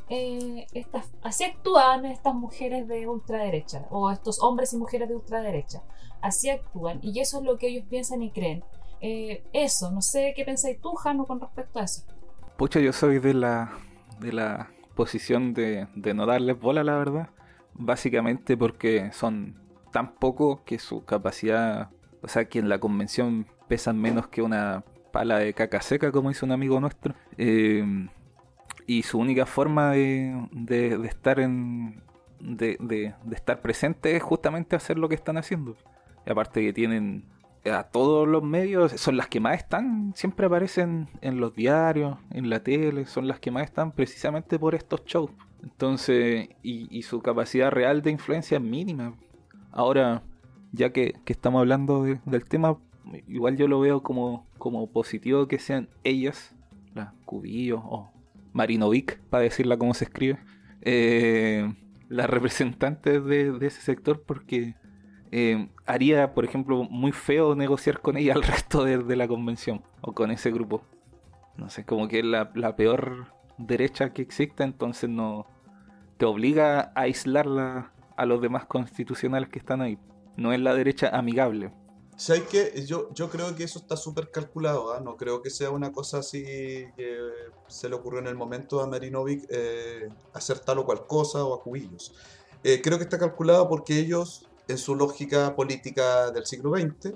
eh, estas, así actúan estas mujeres de ultraderecha o estos hombres y mujeres de ultraderecha. Así actúan y eso es lo que ellos piensan y creen. Eh, eso, no sé qué pensáis tú, Jano, con respecto a eso. Pucha, yo soy de la, de la posición de, de no darles bola, la verdad. Básicamente porque son tan pocos que su capacidad, o sea, que en la convención pesan menos que una pala de caca seca, como dice un amigo nuestro. Eh, y su única forma de, de, estar en de, de, estar presente es justamente hacer lo que están haciendo. Y aparte que tienen a todos los medios, son las que más están, siempre aparecen en los diarios, en la tele, son las que más están precisamente por estos shows. Entonces, y, su capacidad real de influencia es mínima. Ahora, ya que, que estamos hablando de, del tema, igual yo lo veo como, como positivo que sean ellas, las cubillos o Marinovic, para decirla como se escribe, eh, las representantes de, ese sector porque eh, haría, por ejemplo, muy feo negociar con ella al resto de, la convención o con ese grupo. No sé, como que es la, la peor derecha que existe, entonces no te obliga a aislarla a los demás constitucionales que están ahí. No es la derecha amigable. ¿Sabes qué? Yo, yo creo que eso está súper calculado, ¿eh? no creo que sea una cosa así que se le ocurrió en el momento a Marinovic eh, hacer tal o cual cosa o a Cubillos. Eh, creo que está calculado porque ellos, en su lógica política del siglo XX,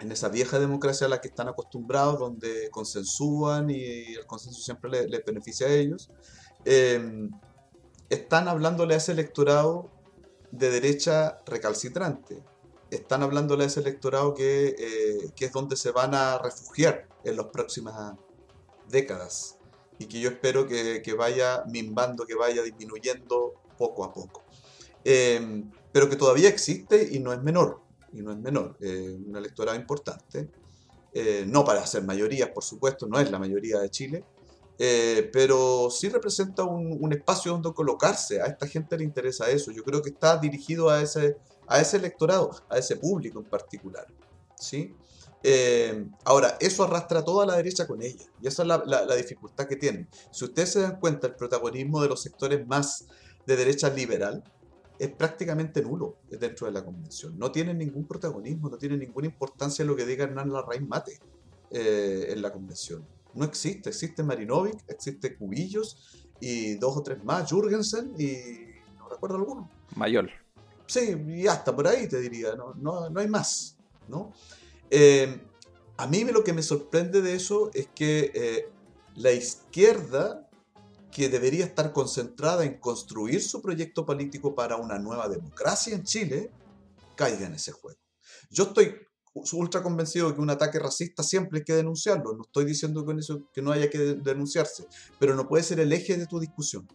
en esa vieja democracia a la que están acostumbrados, donde consensúan y el consenso siempre les, les beneficia a ellos, eh, están hablándole a ese electorado de derecha recalcitrante están hablándole a ese electorado que, eh, que, es donde se van a refugiar en las próximas décadas. Y que yo espero que, que vaya minvando, que vaya disminuyendo poco a poco. Eh, pero que todavía existe y no es menor, y no es menor, eh, un electorado importante, eh, no para ser mayoría, por supuesto, no es la mayoría de Chile, pero sí representa un, un espacio donde colocarse, a esta gente le interesa eso, yo creo que está dirigido a ese a ese electorado, a ese público en particular. ¿sí? Eh, ahora, eso arrastra toda la derecha con ella, y esa es la, dificultad que tienen. Si ustedes se dan cuenta, el protagonismo de los sectores más de derecha liberal es prácticamente nulo dentro de la convención. No tienen ningún protagonismo, no tienen ninguna importancia lo que diga Hernán Larraín Mate eh, en la convención. No existe, existe Marinovic, existe Cubillos y dos o tres más, Jürgensen y no recuerdo alguno. Mayor. Sí, y hasta por ahí te diría, no, no, no hay más. ¿no? Eh, a mí lo que me sorprende de eso es que eh, la izquierda, que debería estar concentrada en construir su proyecto político para una nueva democracia en Chile, caiga en ese juego. Yo estoy ultra convencido de que un ataque racista siempre hay que denunciarlo. No estoy diciendo que no haya que denunciarse, pero no puede ser el eje de tu discusión.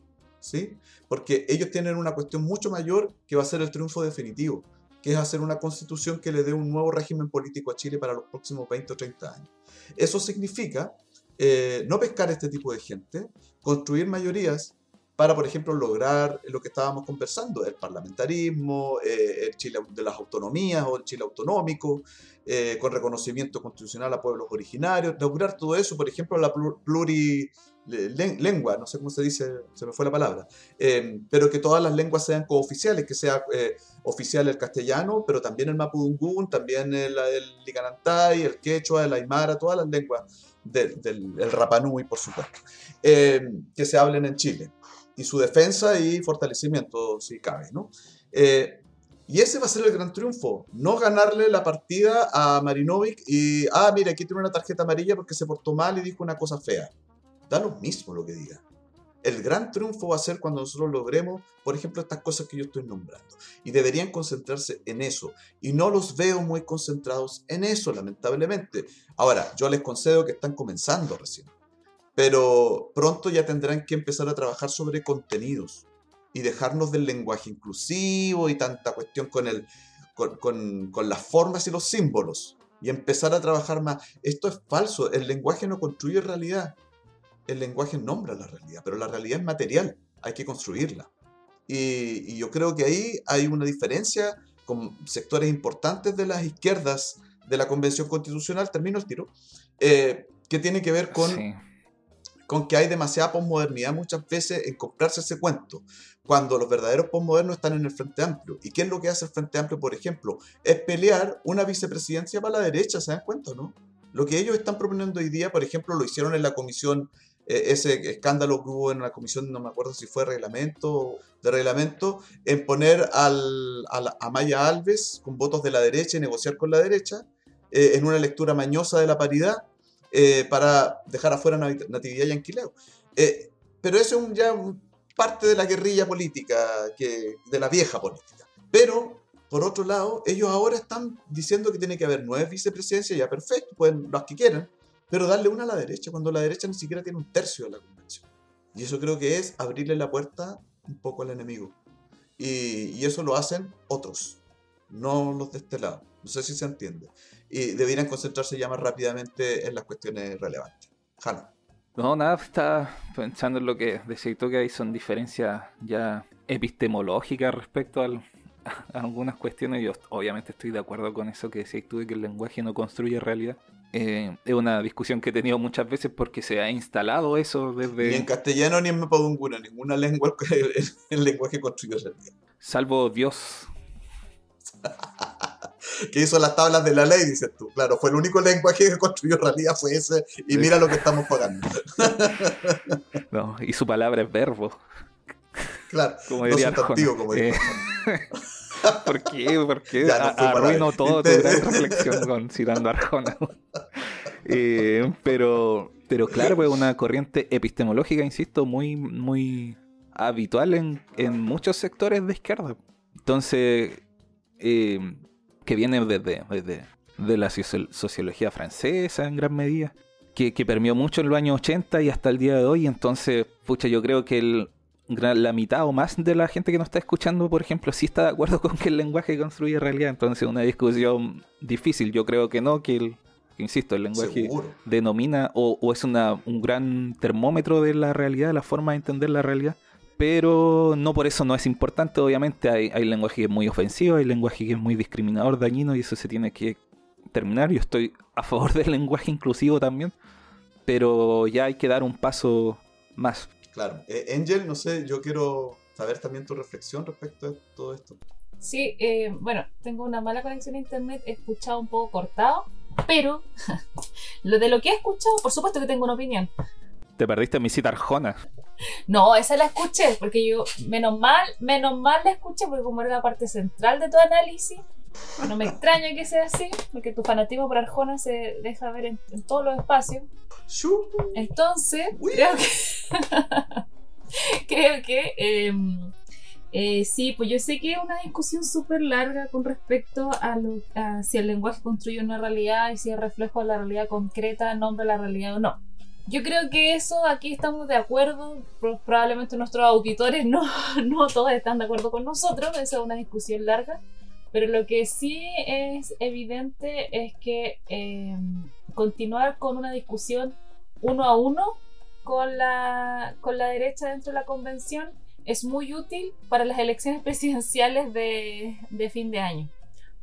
¿Sí? Porque ellos tienen una cuestión mucho mayor que va a ser el triunfo definitivo, que es hacer una constitución que le dé un nuevo régimen político a Chile para los próximos 20 o 30 años. Eso significa eh, no pescar este tipo de gente, construir mayorías para, por ejemplo, lograr lo que estábamos conversando, el parlamentarismo, eh, el Chile de las autonomías o el Chile autonómico, eh, con reconocimiento constitucional a pueblos originarios, lograr todo eso, por ejemplo, la plurilengua, no sé cómo se dice, se me fue la palabra, eh, pero que todas las lenguas sean cooficiales, que sea oficial el castellano, pero también el mapudungún, también el, el el quechua, el aymara, todas las lenguas del, del Rapanui, por supuesto, que se hablen en Chile y su defensa y fortalecimiento, si cabe, ¿no? Eh, y ese va a ser el gran triunfo, no ganarle la partida a Marinovic y, ah, mira, aquí tiene una tarjeta amarilla porque se portó mal y dijo una cosa fea. Da lo mismo lo que diga. El gran triunfo va a ser cuando nosotros logremos, por ejemplo, estas cosas que yo estoy nombrando. Y deberían concentrarse en eso. Y no los veo muy concentrados en eso, lamentablemente. Ahora, yo les concedo que están comenzando recién pero pronto ya tendrán que empezar a trabajar sobre contenidos y dejarnos del lenguaje inclusivo y tanta cuestión con, el, con, las formas y los símbolos y empezar a trabajar más. Esto es falso, el lenguaje no construye realidad, el lenguaje nombra la realidad, pero la realidad es material, hay que construirla. Y, yo creo que ahí hay una diferencia con sectores importantes de las izquierdas de la Convención Constitucional, termino el tiro, eh, que tiene que ver con con que hay demasiada posmodernidad muchas veces en comprarse ese cuento, cuando los verdaderos posmodernos están en el Frente Amplio. ¿Y qué es lo que hace el Frente Amplio, por ejemplo? Es pelear una vicepresidencia para la derecha, ¿se dan cuenta, no? Lo que ellos están proponiendo hoy día, por ejemplo, lo hicieron en la comisión, ese escándalo que hubo en la comisión, no me acuerdo si fue reglamento, de reglamento, en poner al, a, Maya Alves con votos de la derecha y negociar con la derecha, eh, en una lectura mañosa de la paridad, eh, para dejar afuera Natividad y Anquileo. Eh, pero eso es un, ya parte de la guerrilla política, que, de la vieja política. Pero, por otro lado, ellos ahora están diciendo que tiene que haber nueve vicepresidencias, ya perfecto, pueden las que quieran, pero darle una a la derecha, cuando la derecha ni siquiera tiene un tercio de la convención. Y eso creo que es abrirle la puerta un poco al enemigo. Y, y eso lo hacen otros, no los de este lado. No sé si se entiende y deberían concentrarse ya más rápidamente en las cuestiones relevantes. Jano. No, nada, está pensando en lo que decís tú que hay son diferencias ya epistemológicas respecto a algunas cuestiones. Yo obviamente estoy de acuerdo con eso que decís tú de que el lenguaje no construye realidad. Eh, es una discusión que he tenido muchas veces porque se ha instalado eso desde... Ni en castellano ni en mapadunguna, ninguna lengua el, el lenguaje construye realidad. Salvo Dios. que hizo las tablas de la ley, dices tú. Claro, fue el único lenguaje que construyó realidad fue ese, y mira lo que estamos pagando. No, y su palabra es verbo. Claro, como diría no sustantivo, como diría. Eh, ¿Por qué? ¿Por qué? Arruino todo tu gran reflexión con citando Arjona. Eh, pero, pero claro, pues una corriente epistemológica, insisto, muy, muy habitual en, en muchos sectores de izquierda. Entonces, eh, que viene desde, de la sociología francesa en gran medida, que, que, permeó mucho en los años 80 y hasta el día de hoy. Entonces, pucha, yo creo que el, la mitad o más de la gente que nos está escuchando, por ejemplo, sí está de acuerdo con que el lenguaje construye realidad. Entonces, una discusión difícil. Yo creo que no, que el, insisto, el lenguaje denomina o, o es una, un gran termómetro de la realidad, la forma de entender la realidad pero no por eso no es importante, obviamente hay, hay lenguaje que es muy ofensivo, hay lenguaje que es muy discriminador, dañino y eso se tiene que terminar. Yo estoy a favor del lenguaje inclusivo también, pero ya hay que dar un paso más. Claro. Eh, Angel, no sé, yo quiero saber también tu reflexión respecto a todo esto. Sí, eh, bueno, tengo una mala conexión a internet, he escuchado un poco cortado, pero lo de lo que he escuchado, por supuesto que tengo una opinión. Te perdiste mi cita Arjona. No, esa la escuché, porque yo, menos mal, menos mal la escuché, porque como era la parte central de tu análisis, no me extraña que sea así, porque tu fanatismo por Arjona se deja ver en, todos los espacios. Entonces, creo que, creo que em, Eh, sí, pues yo sé que es una discusión súper larga con respecto a, lo, a, si el lenguaje construye una realidad y si el reflejo de la realidad concreta nombra la realidad o no. Yo creo que eso aquí estamos de acuerdo, probablemente nuestros auditores no, no todos están de acuerdo con nosotros, esa es una discusión larga, pero lo que sí es evidente es que eh, continuar con una discusión uno a uno con la, con la derecha dentro de la convención es muy útil para las elecciones presidenciales de, de fin de año.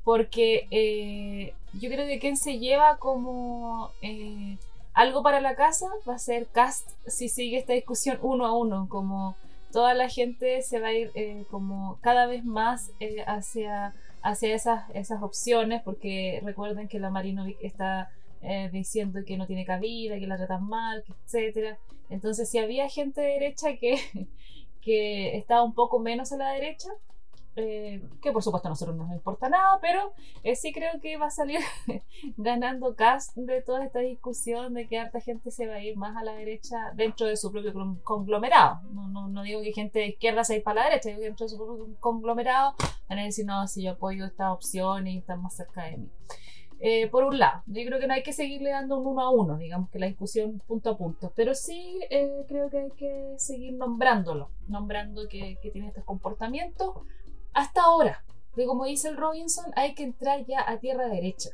Porque eh, yo creo que quien se lleva como eh, algo para la casa va a ser Cast si sigue esta discusión uno a uno, como toda la gente se va a ir como cada vez más hacia, hacia esas, esas opciones, porque recuerden que la Marinovic está diciendo que no tiene cabida, que la tratan mal, etcétera. Entonces, si había gente de derecha que, que está un poco menos a la derecha, eh, que por supuesto a nosotros no nos importa nada, pero eh, sí creo que va a salir ganando cast de toda esta discusión de que harta gente se va a ir más a la derecha dentro de su propio conglomerado. No, no, no digo que gente de izquierda se va para la derecha, digo que dentro de su propio conglomerado van a decir, no, si yo apoyo esta opción y están más cerca de mí. Eh, por un lado, yo creo que no hay que seguirle dando un uno a uno, digamos que la discusión punto a punto, pero sí eh, creo que hay que seguir nombrándolo, nombrando que, que tiene estos comportamientos hasta ahora. Como dice el Robinson, hay que entrar ya a tierra derecha.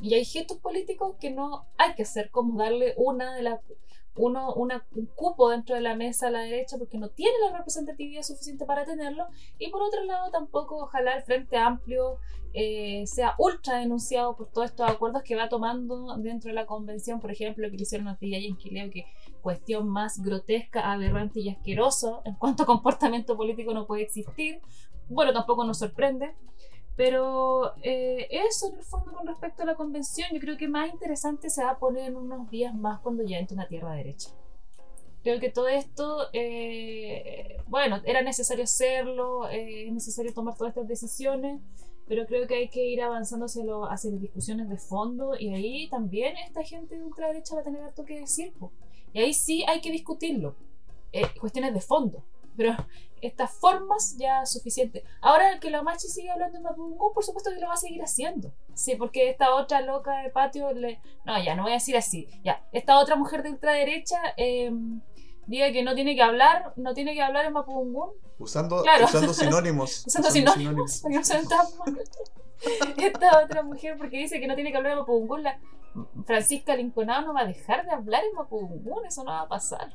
Y hay gestos políticos que no hay que hacer, como darle una de un cupo dentro de la mesa a la derecha porque no tiene la representatividad suficiente para tenerlo y por otro lado tampoco ojalá el Frente Amplio eh, sea ultra denunciado por todos estos acuerdos que va tomando dentro de la convención, por ejemplo, que hicieron a y en Quileo, que cuestión más grotesca, aberrante y asqueroso en cuanto a comportamiento político no puede existir. Bueno, tampoco nos sorprende. Pero eh, eso en el fondo con respecto a la convención, yo creo que más interesante se va a poner en unos días más cuando ya entre una tierra derecha. Creo que todo esto, eh, bueno, era necesario hacerlo, eh, es necesario tomar todas estas decisiones, pero creo que hay que ir avanzando hacia, las discusiones de fondo y ahí también esta gente de ultraderecha va a tener harto que decir. Y ahí sí hay que discutirlo, cuestiones de fondo pero estas formas ya suficiente. Ahora que la Machi sigue hablando en Mapudungun, por supuesto que lo va a seguir haciendo. Sí, porque esta otra loca de patio le... No, ya, no voy a decir así. Ya, esta otra mujer de ultraderecha eh, diga que no tiene que hablar, no tiene que hablar en Mapudungun. Usando, usando sinónimos. usando, sinónimos. esta otra mujer, porque dice que no tiene que hablar en Mapudungun, la Francisca Linconado no va a dejar de hablar en Mapudungun, eso no va a pasar.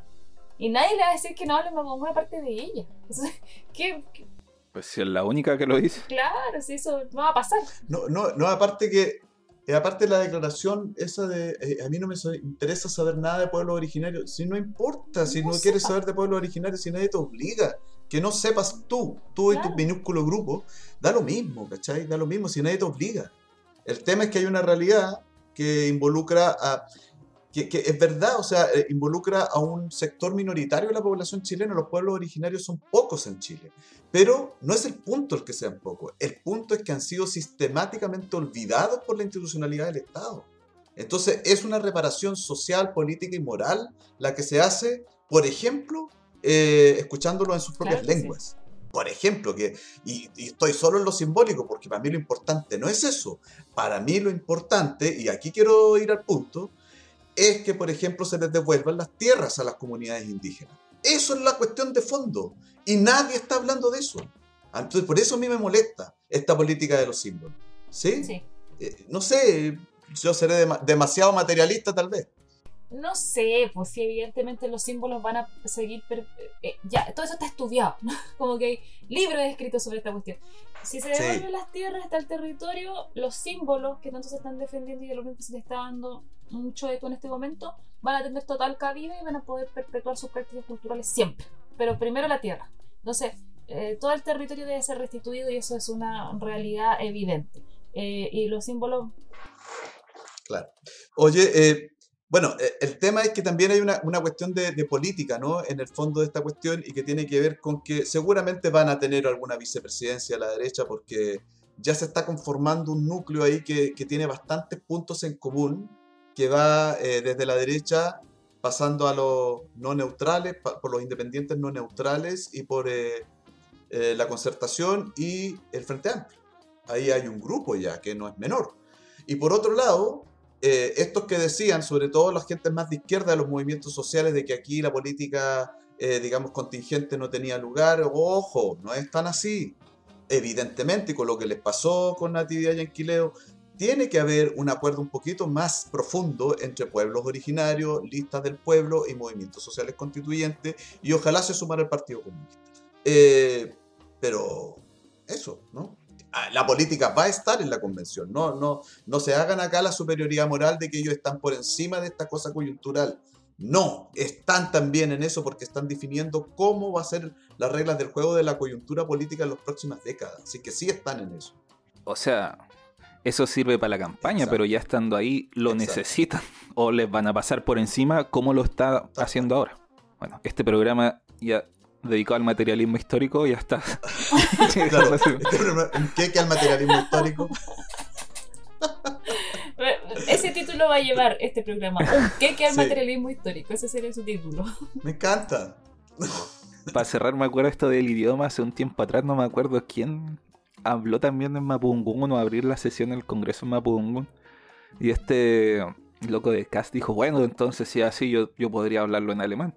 Y nadie le va a decir que no hable con una parte de ella. ¿qué, Pues si es la única que lo dice. Claro, si eso no va a pasar. No, no, no aparte que. Eh, aparte de la declaración esa de eh, a mí no me interesa saber nada de pueblos originarios, si no importa, si no, quieres saber de pueblos originarios, si nadie te obliga, que no sepas tú, tú y tu minúsculo grupo, da lo mismo, ¿cachai? Da lo mismo si nadie te obliga. El tema es que hay una realidad que involucra a que, es verdad, o sea, eh, involucra a un sector minoritario de la población chilena, los pueblos originarios son pocos en Chile, pero no es el punto el que sean pocos, el punto es que han sido sistemáticamente olvidados por la institucionalidad del Estado. Entonces es una reparación social, política y moral la que se hace, por ejemplo, eh, escuchándolo en sus propias lenguas. Por ejemplo, que, y, y, estoy solo en lo simbólico, porque para mí lo importante no es eso. Para mí lo importante, y aquí quiero ir al punto, es que, por ejemplo, se les devuelvan las tierras a las comunidades indígenas. Eso es la cuestión de fondo. Y nadie está hablando de eso. Entonces, por eso a mí me molesta esta política de los símbolos. ¿Sí? sí. Eh, no sé, yo seré demasiado materialista tal vez. No sé, pues sí, evidentemente los símbolos van a seguir. Eh, ya, todo eso está estudiado, Como que hay libros escritos sobre esta cuestión. Si se devuelven las tierras hasta el territorio, los símbolos que tanto se están defendiendo y de lo único que se le está dando mucho eco en este momento, van a tener total cabida y van a poder perpetuar sus prácticas culturales siempre. Pero primero la tierra. Entonces, eh, todo el territorio debe ser restituido y eso es una realidad evidente. Eh, y los símbolos. Claro. Oye, bueno, eh, el tema es que también hay una, cuestión de, política, ¿no? En el fondo de esta cuestión y que tiene que ver con que seguramente van a tener alguna vicepresidencia a la derecha porque ya se está conformando un núcleo ahí que, tiene bastantes puntos en común, que va eh, desde la derecha pasando a los no neutrales, por los independientes no neutrales y por, eh, eh, la concertación y el Frente Amplio. Ahí hay un grupo ya que no es menor. Y por otro lado, estos que decían, sobre todo la gente más de izquierda de los movimientos sociales, de que aquí la política, digamos, contingente no tenía lugar, ojo, no es tan así. Evidentemente, con lo que les pasó con Natividad y Anquileo, tiene que haber un acuerdo un poquito más profundo entre pueblos originarios, listas del pueblo y movimientos sociales constituyentes, y ojalá se sumara el Partido Comunista. Eh, pero eso, ¿no? Ah, La política va a estar en la convención, no, no, no se hagan acá la superioridad moral de que ellos están por encima de esta cosa coyuntural. No, están también en eso porque están definiendo cómo va a ser las reglas del juego de la coyuntura política en las próximas décadas. Así que sí están en eso. O sea, eso sirve para la campaña, Exacto. pero ya estando ahí lo Exacto. necesitan o les van a pasar por encima como lo está haciendo ahora. Bueno, este programa ya dedicado al materialismo histórico ya está. Claro, ¿en qué queda el materialismo histórico? Ese título va a llevar este programa. Un queque al Sí. materialismo histórico. Ese sería su título. Me encanta. Para cerrar, me acuerdo esto del idioma hace un tiempo atrás, no me acuerdo quién habló también en Mapudungun o abrir la sesión del Congreso en Mapudungun. Y este loco de Cast dijo, bueno, entonces si así yo, yo podría hablarlo en alemán.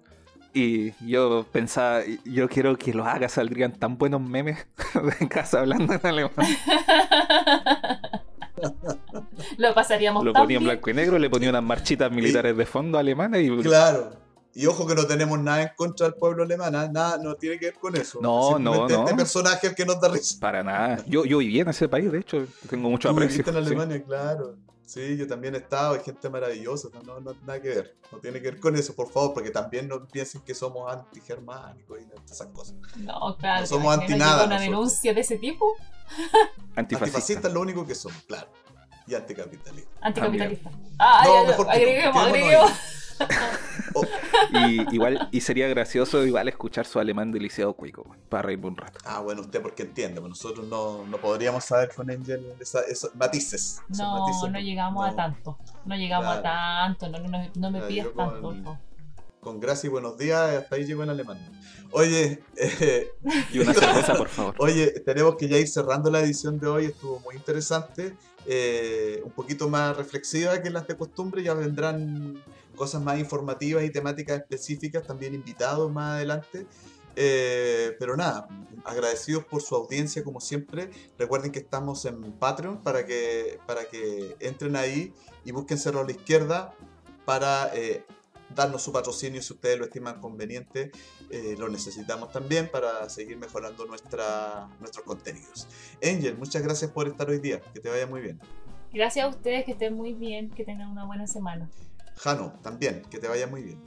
Y yo pensaba, yo quiero que lo haga, saldrían tan buenos memes de casa hablando en alemán. Lo pasaríamos Lo tan ponía en blanco y negro, le ponía unas marchitas militares de fondo alemanas y... Claro. Y ojo que no tenemos nada en contra del pueblo alemán, ¿ah? nada, no tiene que ver con eso. No, no, no. Este personaje es que nos da risa. Para nada. Yo, yo viví en ese país, de hecho, tengo mucho Tú aprecio. viviste en sí. Alemania, claro. Sí, yo también he estado, hay gente maravillosa, no, no, nada que ver. No tiene que ver con eso, por favor, porque también no piensen que somos antigermánicos y esas cosas. No, claro. No ¿te somos anti nada una denuncia de ese tipo? Antifascista. Antifascistas es lo único que somos, claro. Y anticapitalistas. Anticapitalista. Ah, No, ya, mejor que no, agreguemos, agreguemos. Y igual, y sería gracioso igual escuchar su alemán de liceo cuico, para reírme un rato. ah, bueno, usted porque entiende, pues nosotros no, no podríamos saber con Angel esa- esos matices. esos No, matices, no llegamos a no. tanto. No llegamos a Claro. tanto. No, no, no, no me Claro, pidas tanto, con-. Con gracia y buenos días, hasta ahí llegó en alemán. Oye, eh, Y una cerveza, por favor. Oye, tenemos que ya ir cerrando la edición de hoy, estuvo muy interesante, eh, un poquito más reflexiva que las de costumbre, ya vendrán cosas más informativas y temáticas específicas, también invitados más adelante. Eh, pero nada, agradecidos por su audiencia como siempre. Recuerden que estamos en Patreon para que, para que entren ahí y busquen Cerro a la Izquierda para eh, darnos su patrocinio si ustedes lo estiman conveniente. Eh, lo necesitamos también para seguir mejorando nuestra, nuestros contenidos. Angel, muchas gracias por estar hoy día. Que te vaya muy bien. Gracias a ustedes, que estén muy bien, que tengan una buena semana. Jano, también, que te vaya muy bien.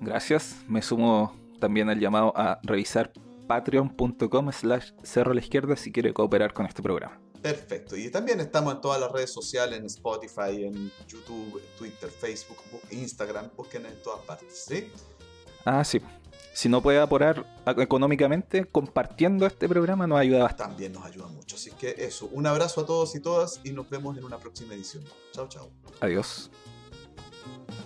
Gracias. Me sumo también al llamado a revisar patreon.com slash cerro a la izquierda si quiere cooperar con este programa. Perfecto. Y también estamos en todas las redes sociales, en Spotify, en YouTube, Twitter, Facebook, Instagram. Busquen en todas partes. ¿sí? Ah, sí. Si no puede aporar a- económicamente, compartiendo este programa nos ayuda bastante. También nos ayuda mucho. Así que eso. Un abrazo a todos y todas y nos vemos en una próxima edición. Chao, chao. Adiós. Thank you.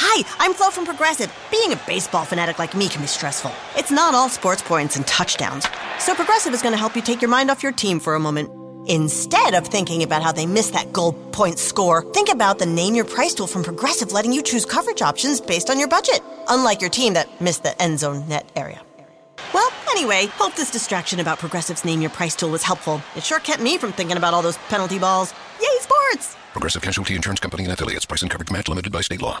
Hi, I'm Flo from Progressive. Being a baseball fanatic like me can be stressful. It's not all sports points and touchdowns. So Progressive is going to help you take your mind off your team for a moment. Instead of thinking about how they missed that goal point score, think about the Name Your Price tool from Progressive letting you choose coverage options based on your budget, unlike your team that missed the end zone net area. Well, anyway, hope this distraction about Progressive's Name Your Price tool was helpful. It sure kept me from thinking about all those penalty balls. Yay, sports! Progressive Casualty Insurance Company and affiliates. Price and coverage match limited by state law.